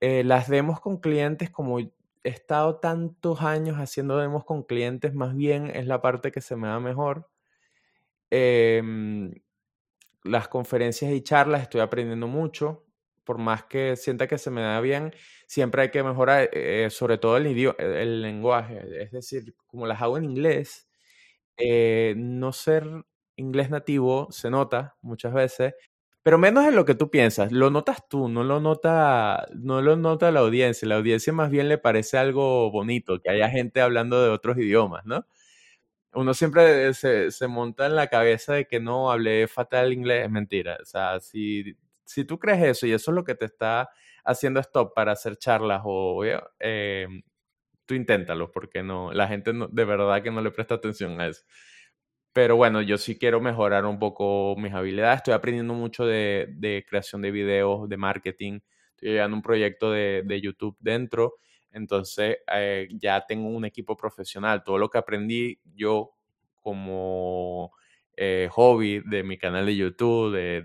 Eh, las demos con clientes, como he estado tantos años haciendo demos con clientes, más bien es la parte que se me da mejor. Em, las conferencias y charlas estoy aprendiendo mucho, por más que sienta que se me da bien, siempre hay que mejorar, sobre todo el, idioma, el lenguaje. Es decir, como las hago en inglés, eh, no ser inglés nativo se nota muchas veces, pero menos en lo que tú piensas. Lo notas tú, no lo nota, no lo nota la audiencia. La audiencia más bien le parece algo bonito, que haya gente hablando de otros idiomas, ¿no? Uno siempre se, se monta en la cabeza de que no hablé fatal inglés, es mentira. O sea, si, si tú crees eso y eso es lo que te está haciendo stop para hacer charlas o eh, tú inténtalo, porque no, la gente de verdad que no le presta atención a eso. Pero bueno, yo sí quiero mejorar un poco mis habilidades. Estoy aprendiendo mucho de, de creación de videos, de marketing. Estoy llevando un proyecto de, de YouTube dentro. Entonces eh, ya tengo un equipo profesional. Todo lo que aprendí yo como eh, hobby de mi canal de YouTube, de,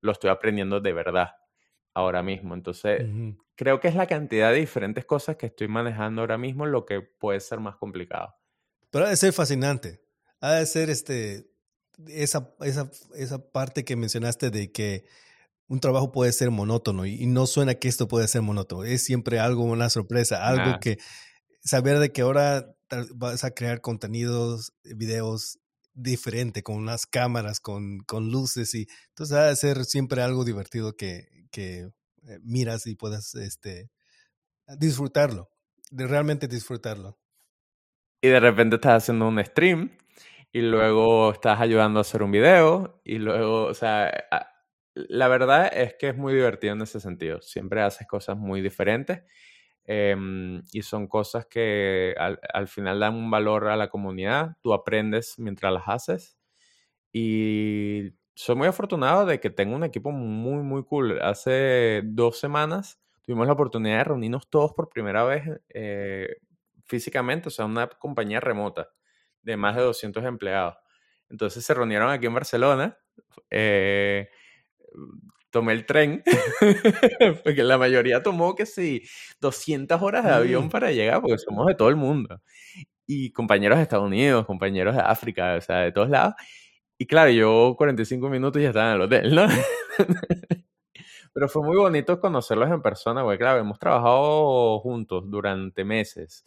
lo estoy aprendiendo de verdad ahora mismo. Entonces, creo que es la cantidad de diferentes cosas que estoy manejando ahora mismo lo que puede ser más complicado. Pero ha de ser fascinante. Ha de ser este, esa, esa, esa parte que mencionaste de que un trabajo puede ser monótono y, no suena que esto puede ser monótono. Es siempre algo, una sorpresa, algo que saber de que ahora vas a crear contenidos, videos diferente, con unas cámaras, con, con luces y entonces ha de ser siempre algo divertido que, que eh, miras y puedas este, disfrutarlo, de realmente disfrutarlo. Y de repente estás haciendo un stream y luego estás ayudando a hacer un video y luego, o sea, la verdad es que es muy divertido en ese sentido. Siempre haces cosas muy diferentes em, y son cosas que al, al, final dan un valor a la comunidad. Tú aprendes mientras las haces y soy muy afortunado de que tengo un equipo muy, muy cool. Hace dos semanas tuvimos la oportunidad de reunirnos todos por primera vez eh, físicamente, o sea, una compañía remota de más de 200 empleados. Entonces se reunieron aquí en Barcelona. Eh, tomé el tren, [laughs] porque la mayoría tomó que sí, 200 horas de avión mm. para llegar, porque somos de todo el mundo. Y compañeros de Estados Unidos, compañeros de África, o sea, de todos lados. Y claro, yo 45 minutos ya estaba en el hotel, ¿no? [laughs] Pero fue muy bonito conocerlos en persona, porque claro, hemos trabajado juntos durante meses,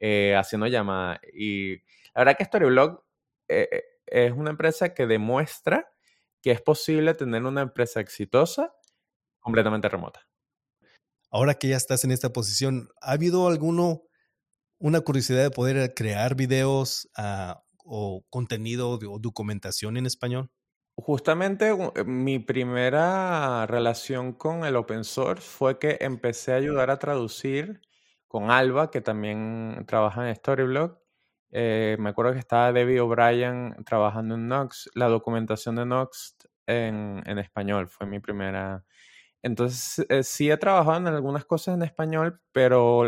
eh, haciendo llamadas. Y la verdad que Storyblog eh, eh, es una empresa que demuestra que es posible tener una empresa exitosa completamente remota. Ahora que ya estás en esta posición, ¿ha habido alguno, una curiosidad de poder crear videos a o contenido o documentación en español? Justamente eh, mi primera relación con el open source fue que empecé a ayudar a traducir con Alba, que también trabaja en Storyblog. Eh, me acuerdo que estaba Debbie O'Brien trabajando en Nox, la documentación de Nox en, en español fue mi primera. Entonces, eh, sí he trabajado en algunas cosas en español, pero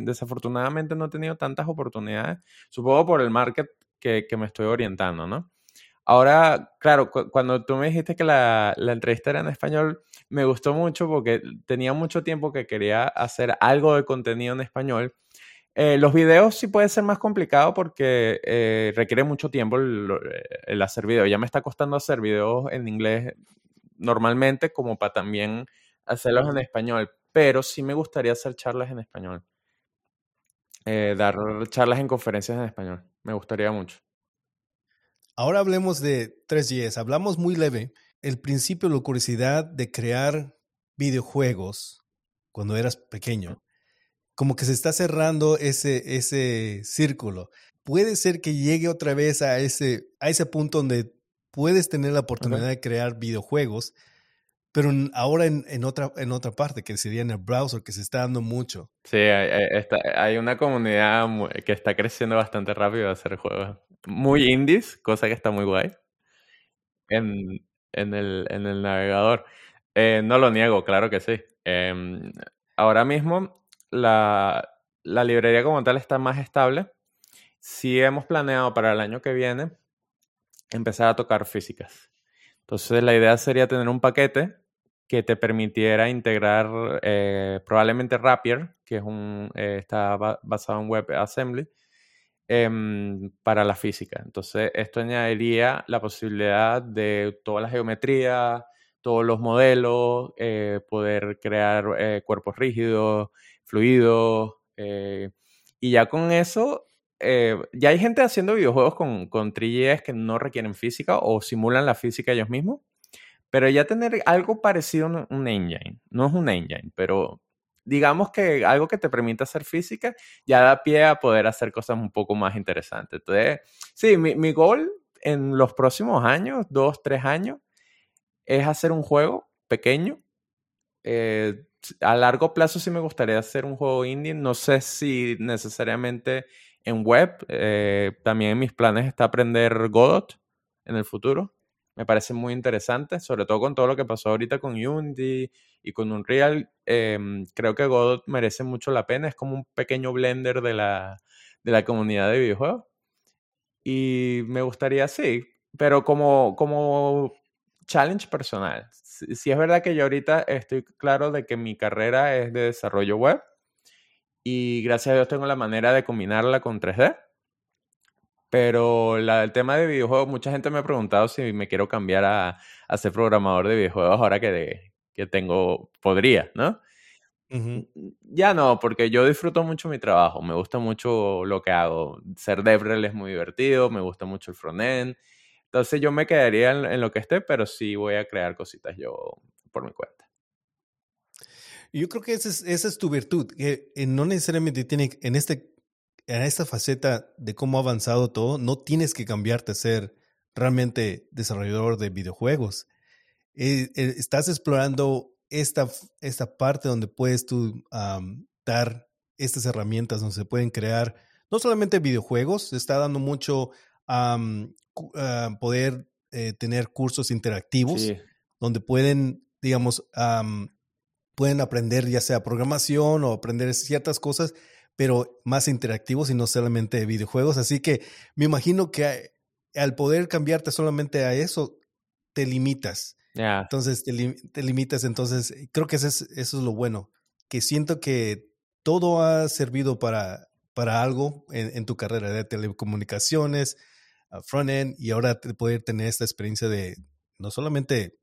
desafortunadamente no he tenido tantas oportunidades, supongo por el market que, me estoy orientando, ¿no? Ahora, claro, cuando tú me dijiste que la, entrevista era en español, me gustó mucho porque tenía mucho tiempo que quería hacer algo de contenido en español. Eh, los videos sí puede ser más complicado porque eh, requiere mucho tiempo el, hacer videos. Ya me está costando hacer videos en inglés normalmente como para también hacerlos en español, pero sí me gustaría hacer charlas en español. Eh, dar charlas en conferencias en español. Me gustaría mucho. Ahora hablemos de 3GS. Hablamos muy leve. El principio, la curiosidad de crear videojuegos cuando eras pequeño. Como que se está cerrando ese, ese círculo. Puede ser que llegue otra vez a ese, a ese punto donde puedes tener la oportunidad de crear videojuegos, pero ahora en, otra, en otra parte, que sería en el browser, que se está dando mucho. Sí, hay, una comunidad que está creciendo bastante rápido a hacer juegos muy indies, cosa que está muy guay, en, el, navegador. Eh, no lo niego, claro que sí. Em, ahora mismo la, la librería como tal está más estable. Sí hemos planeado para el año que viene empezar a tocar físicas. Entonces la idea sería tener un paquete que te permitiera integrar eh, probablemente Rapier, que es un, eh, está basado en WebAssembly, em, para la física. Entonces, esto añadiría la posibilidad de toda la geometría, todos los modelos, eh, poder crear cuerpos rígidos, fluidos, y ya con eso, ya hay gente haciendo videojuegos con, con 3 que no requieren física o simulan la física ellos mismos. Pero ya tener algo parecido a un engine, no es un engine, pero digamos que algo que te permita hacer física ya da pie a poder hacer cosas un poco más interesantes. Entonces, sí, mi, mi goal en los próximos años, dos, tres años, es hacer un juego pequeño. Eh, a largo plazo sí me gustaría hacer un juego indie. No sé si necesariamente en web. Eh, también mis planes está aprender Godot en el futuro. Me parece muy interesante, sobre todo con todo lo que pasó ahorita con Unity y con Unreal. Em, creo que Godot merece mucho la pena. Es como un pequeño blender de la, de la comunidad de videojuegos. Y me gustaría, sí, pero como, como challenge personal. Si, es verdad que yo ahorita estoy claro de que mi carrera es de desarrollo web y gracias a Dios tengo la manera de combinarla con 3D. Pero la, el tema de videojuegos, mucha gente me ha preguntado si me quiero cambiar a, a ser programador de videojuegos ahora que, que tengo, podría, ¿no? Ya no, porque yo disfruto mucho mi trabajo, me gusta mucho lo que hago. Ser DevRel es muy divertido, me gusta mucho el frontend. Entonces yo me quedaría en, lo que esté, pero sí voy a crear cositas yo por mi cuenta. Yo creo que esa es, tu virtud, que eh, no necesariamente tiene, en, este, en esta faceta de cómo ha avanzado todo, no tienes que cambiarte a ser realmente desarrollador de videojuegos. Eh, eh, estás explorando esta, esta parte donde puedes tú dar estas herramientas, donde se pueden crear no solamente videojuegos, se está dando mucho a poder eh, tener cursos interactivos donde pueden, digamos, pueden aprender ya sea programación o aprender ciertas cosas, pero más interactivos y no solamente videojuegos. Así que me imagino que al poder cambiarte solamente a eso, te limitas. Entonces te, limitas, entonces creo que eso es, eso es lo bueno, que siento que todo ha servido para, para algo en, tu carrera de telecomunicaciones, front-end, y ahora poder tener esta experiencia de no solamente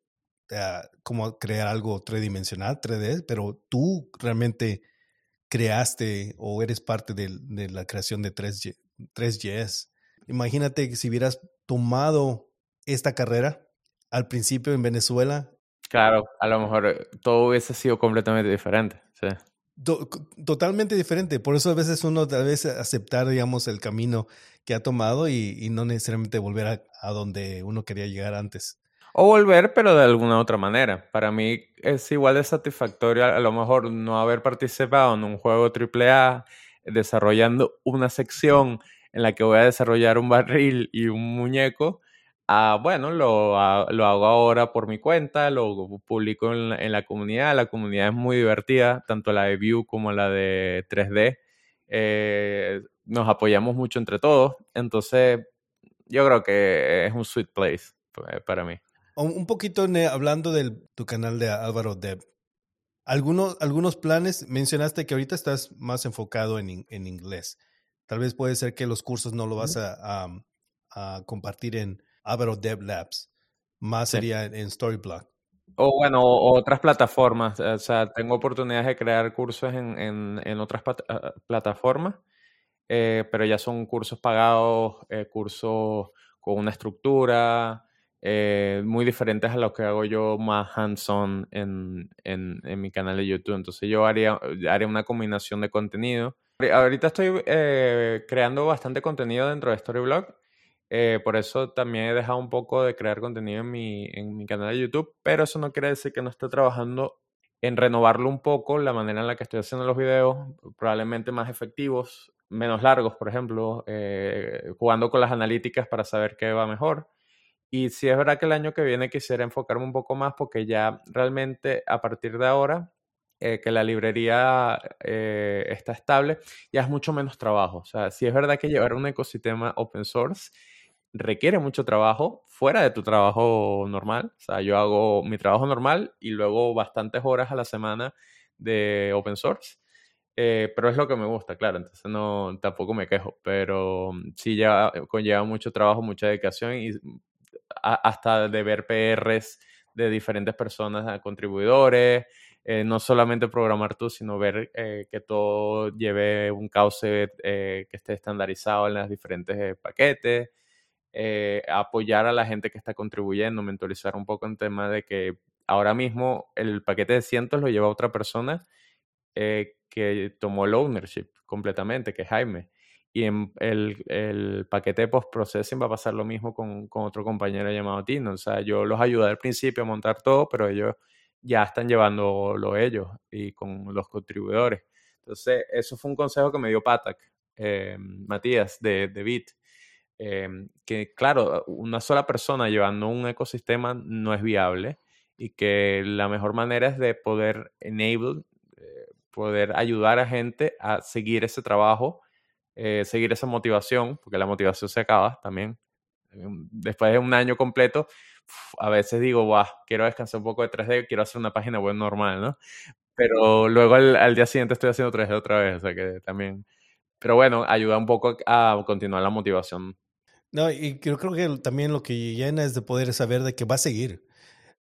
uh, como crear algo tridimensional, 3D, pero tú realmente creaste o eres parte de, de la creación de 3G, 3GS. Imagínate que si hubieras tomado esta carrera al principio en Venezuela. Claro, a lo mejor eh, todo hubiese sido completamente diferente. Sí. Totalmente diferente. Por eso a veces uno debe aceptar, digamos, el camino que ha tomado y, no necesariamente volver a, donde uno quería llegar antes. O volver, pero de alguna otra manera. Para mí es igual de satisfactorio a, lo mejor no haber participado en un juego AAA desarrollando una sección en la que voy a desarrollar un barril y un muñeco Ah, bueno, lo, lo, hago ahora por mi cuenta, lo publico en la, en la, comunidad. La comunidad es muy divertida, tanto la de Vue como la de 3D. Eh, nos apoyamos mucho entre todos. Entonces, yo creo que es un sweet place eh, para mí. Un poquito hablando de tu canal de Álvaro Dev. Algunos, algunos planes, mencionaste que ahorita estás más enfocado en, en inglés. Tal vez puede ser que los cursos no lo vas a, a compartir en, Avero Dev Labs. Más sería en Storyblock. O bueno, otras plataformas. O sea, tengo oportunidades de crear cursos en, en, otras ah, plataformas, eh, pero ya son cursos pagados, eh, cursos con una estructura, eh, muy diferentes a lo que hago yo más hands-on en, en, en, mi canal de YouTube. Entonces yo haría, haría una combinación de contenido. Ahorita estoy creando bastante contenido dentro de Storyblock eh, por eso también he dejado un poco de crear contenido en mi, en mi canal de YouTube, pero eso no quiere decir que no esté trabajando en renovarlo un poco, la manera en la que estoy haciendo los videos, probablemente más efectivos, menos largos, por ejemplo, eh, jugando con las analíticas para saber qué va mejor. Y si es verdad que el año que viene quisiera enfocarme un poco más porque ya realmente a partir de ahora eh, que la librería está estable, ya es mucho menos trabajo. O sea, si es verdad que llevar un ecosistema open source requiere mucho trabajo fuera de tu trabajo normal. O sea, yo hago mi trabajo normal y luego bastantes horas a la semana de open source. Eh, pero es lo que me gusta, claro, entonces no, tampoco me quejo, pero mm, sí ya conlleva mucho trabajo, mucha dedicación y hasta de ver PRs de diferentes personas, contribuidores, eh, no solamente programar tú, sino ver eh, que todo lleve un cauce que esté estandarizado en los diferentes paquetes. Eh, apoyar a la gente que está contribuyendo, mentorizar un poco en tema de que ahora mismo el paquete de cientos lo lleva otra persona eh, que tomó el ownership completamente, que es Jaime. Y en el, el paquete de post-processing va a pasar lo mismo con, con, otro compañero llamado Tino. O sea, yo los ayudé al principio a montar todo, pero ellos ya están llevándolo ellos y con los contribuidores. Entonces, eso fue un consejo que me dio Patak, eh, Matías, de, de Bit, eh, que claro, una sola persona llevando un ecosistema no es viable y que la mejor manera es de poder enable, eh, poder ayudar a gente a seguir ese trabajo, seguir esa motivación, porque la motivación se acaba también. Después de un año completo, a veces digo, wow, quiero descansar un poco de 3D, quiero hacer una página web normal, ¿no? Pero luego al, día siguiente estoy haciendo 3D otra vez, o sea que también... Pero bueno, ayuda un poco a continuar la motivación. No, y yo creo que también lo que llena es de poder saber de que va a seguir.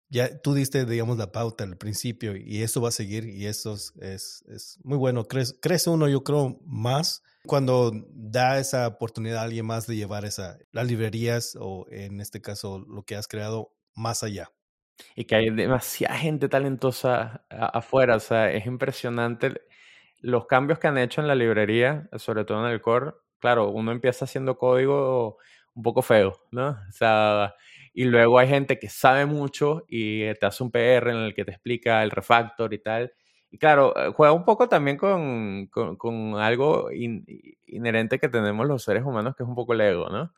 Ya tú diste, digamos, la pauta al principio y eso va a seguir y eso es, es, muy bueno. Crece, crece uno, yo creo, más cuando da esa oportunidad a alguien más de llevar esa, las librerías o en este caso lo que has creado más allá. Y que hay demasiada gente talentosa afuera, o sea, es impresionante los cambios que han hecho en la librería, sobre todo en el core. Claro, uno empieza haciendo código un poco feo, ¿no? O sea, y luego hay gente que sabe mucho y te hace un PR en el que te explica el refactor y tal. Y claro, eh, juega un poco también con, con, algo inherente que tenemos los seres humanos, que es un poco el ego, ¿no?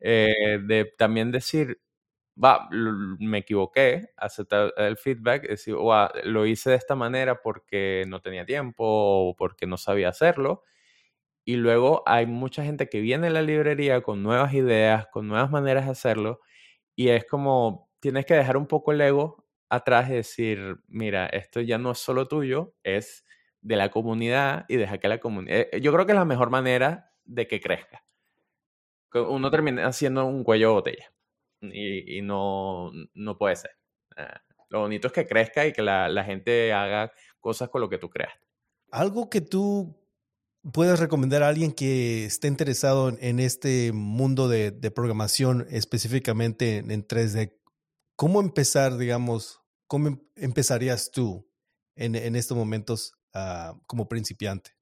Eh, de también decir, va, me equivoqué, aceptar el feedback, decir, lo hice de esta manera porque no tenía tiempo o porque no sabía hacerlo. Y luego hay mucha gente que viene a la librería con nuevas ideas, con nuevas maneras de hacerlo. Y es como, tienes que dejar un poco el ego atrás y decir, mira, esto ya no es solo tuyo, es de la comunidad y deja que la comunidad... Eh, yo creo que es la mejor manera de que crezca. Uno termina haciendo un cuello de botella y, no, no puede ser. Ah, lo bonito es que crezca y que la gente haga cosas con lo que tú creas. Algo que tú puedes recomendar a alguien que esté interesado en este mundo de, programación, específicamente en, en 3D, ¿Cómo empezar, digamos, cómo em, empezarías tú en, estos momentos uh, como principiante?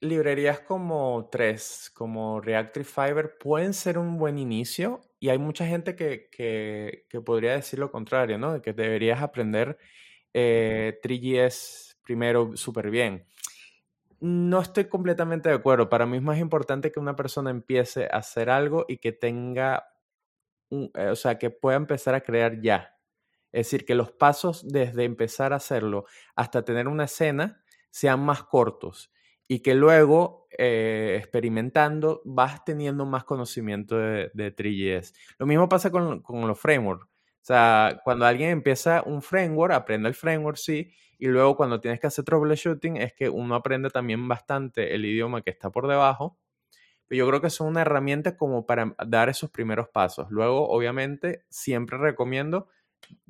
Librerías como tres, como Reactive Fiber, pueden ser un buen inicio y hay mucha gente que, que, que podría decir lo contrario, ¿no? De que deberías aprender eh, 3GS primero súper bien. No estoy completamente de acuerdo. Para mí es más importante que una persona empiece a hacer algo y que tenga eh, o sea, que pueda empezar a crear ya. Es decir, que los pasos desde empezar a hacerlo hasta tener una escena sean más cortos y que luego, eh, experimentando, vas teniendo más conocimiento de, de 3GS. Lo mismo pasa con, con los frameworks. O sea, cuando alguien empieza un framework, aprende el framework, sí, y luego cuando tienes que hacer troubleshooting es que uno aprende también bastante el idioma que está por debajo pero yo creo que son una herramienta como para dar esos primeros pasos. Luego, obviamente, siempre recomiendo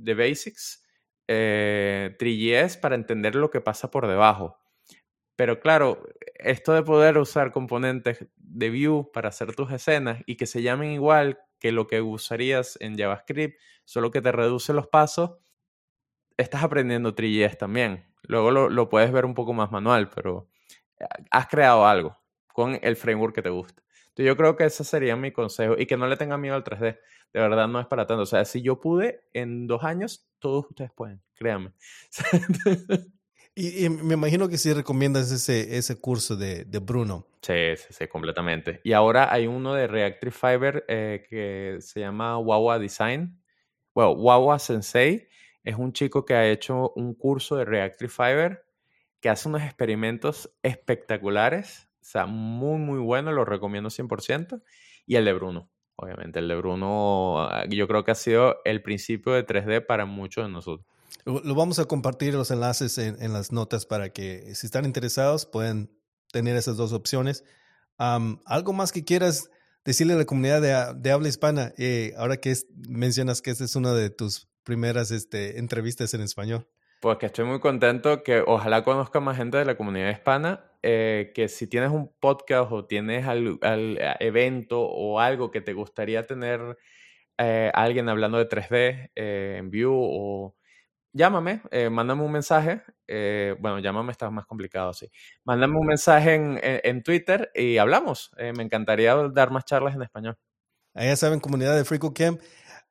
The Basics, eh, 3GS para entender lo que pasa por debajo. Pero claro, esto de poder usar componentes de Vue para hacer tus escenas y que se llamen igual que lo que usarías en JavaScript, solo que te reduce los pasos, estás aprendiendo 3GS también. Luego lo, lo puedes ver un poco más manual, pero eh, has creado algo con el framework que te gusta. Entonces yo creo que ese sería mi consejo y que no le tengan miedo al 3D. De verdad no es para tanto. O sea, si yo pude en dos años, todos ustedes pueden, créanme. [laughs] y, me imagino que sí recomiendas ese, ese curso de, de Bruno. Sí, sí, sí, completamente. Y ahora hay uno de Reactive Fiber eh, que se llama Wawa Design. Bueno, Wawa Sensei es un chico que ha hecho un curso de Reactive Fiber que hace unos experimentos espectaculares o sea, muy, muy bueno, lo recomiendo 100%. Y el de Bruno, obviamente. El de Bruno, ah, yo creo que ha sido el principio de 3D para muchos de nosotros. Lo vamos a compartir los enlaces en, las notas para que si están interesados pueden tener esas dos opciones. ¿Algo más que quieras decirle a la comunidad de, habla hispana? Eh, ahora que mencionas que esta es una de tus primeras este, entrevistas en español. Pues que estoy muy contento, que ojalá conozca más gente de la comunidad hispana, eh, que si tienes un podcast o tienes al, eh, evento o algo que te gustaría tener eh, alguien hablando de 3D en View o llámame, mándame un mensaje, bueno, llámame está más complicado, sí, mándame un mensaje en, en, Twitter y hablamos, me encantaría dar más charlas en español. Ahí ya saben, comunidad de FreeCodeCamp,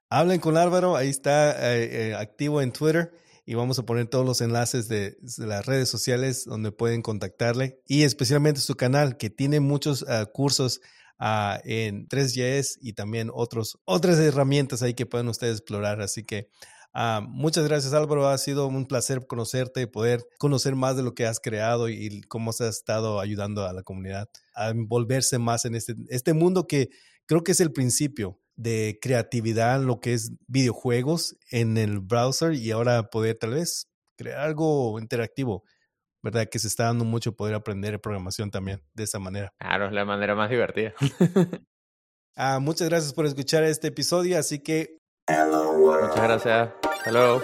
hablen con Álvaro, ahí está activo en Twitter y vamos a poner todos los enlaces de, las redes sociales donde pueden contactarle y especialmente su canal que tiene muchos ah, cursos uh, en 3GS y también otros, otras herramientas ahí que pueden ustedes explorar. Así que uh, muchas gracias Álvaro, ha sido un placer conocerte y poder conocer más de lo que has creado y, cómo has estado ayudando a la comunidad a envolverse más en este, este mundo que creo que es el principio de creatividad, lo que es videojuegos en el browser y ahora poder tal vez crear algo interactivo. ¿verdad? Que se está dando mucho poder aprender programación también de esa manera. Claro, es la manera más divertida. [laughs] ah, muchas gracias por escuchar este episodio, así que... Muchas gracias. Hello.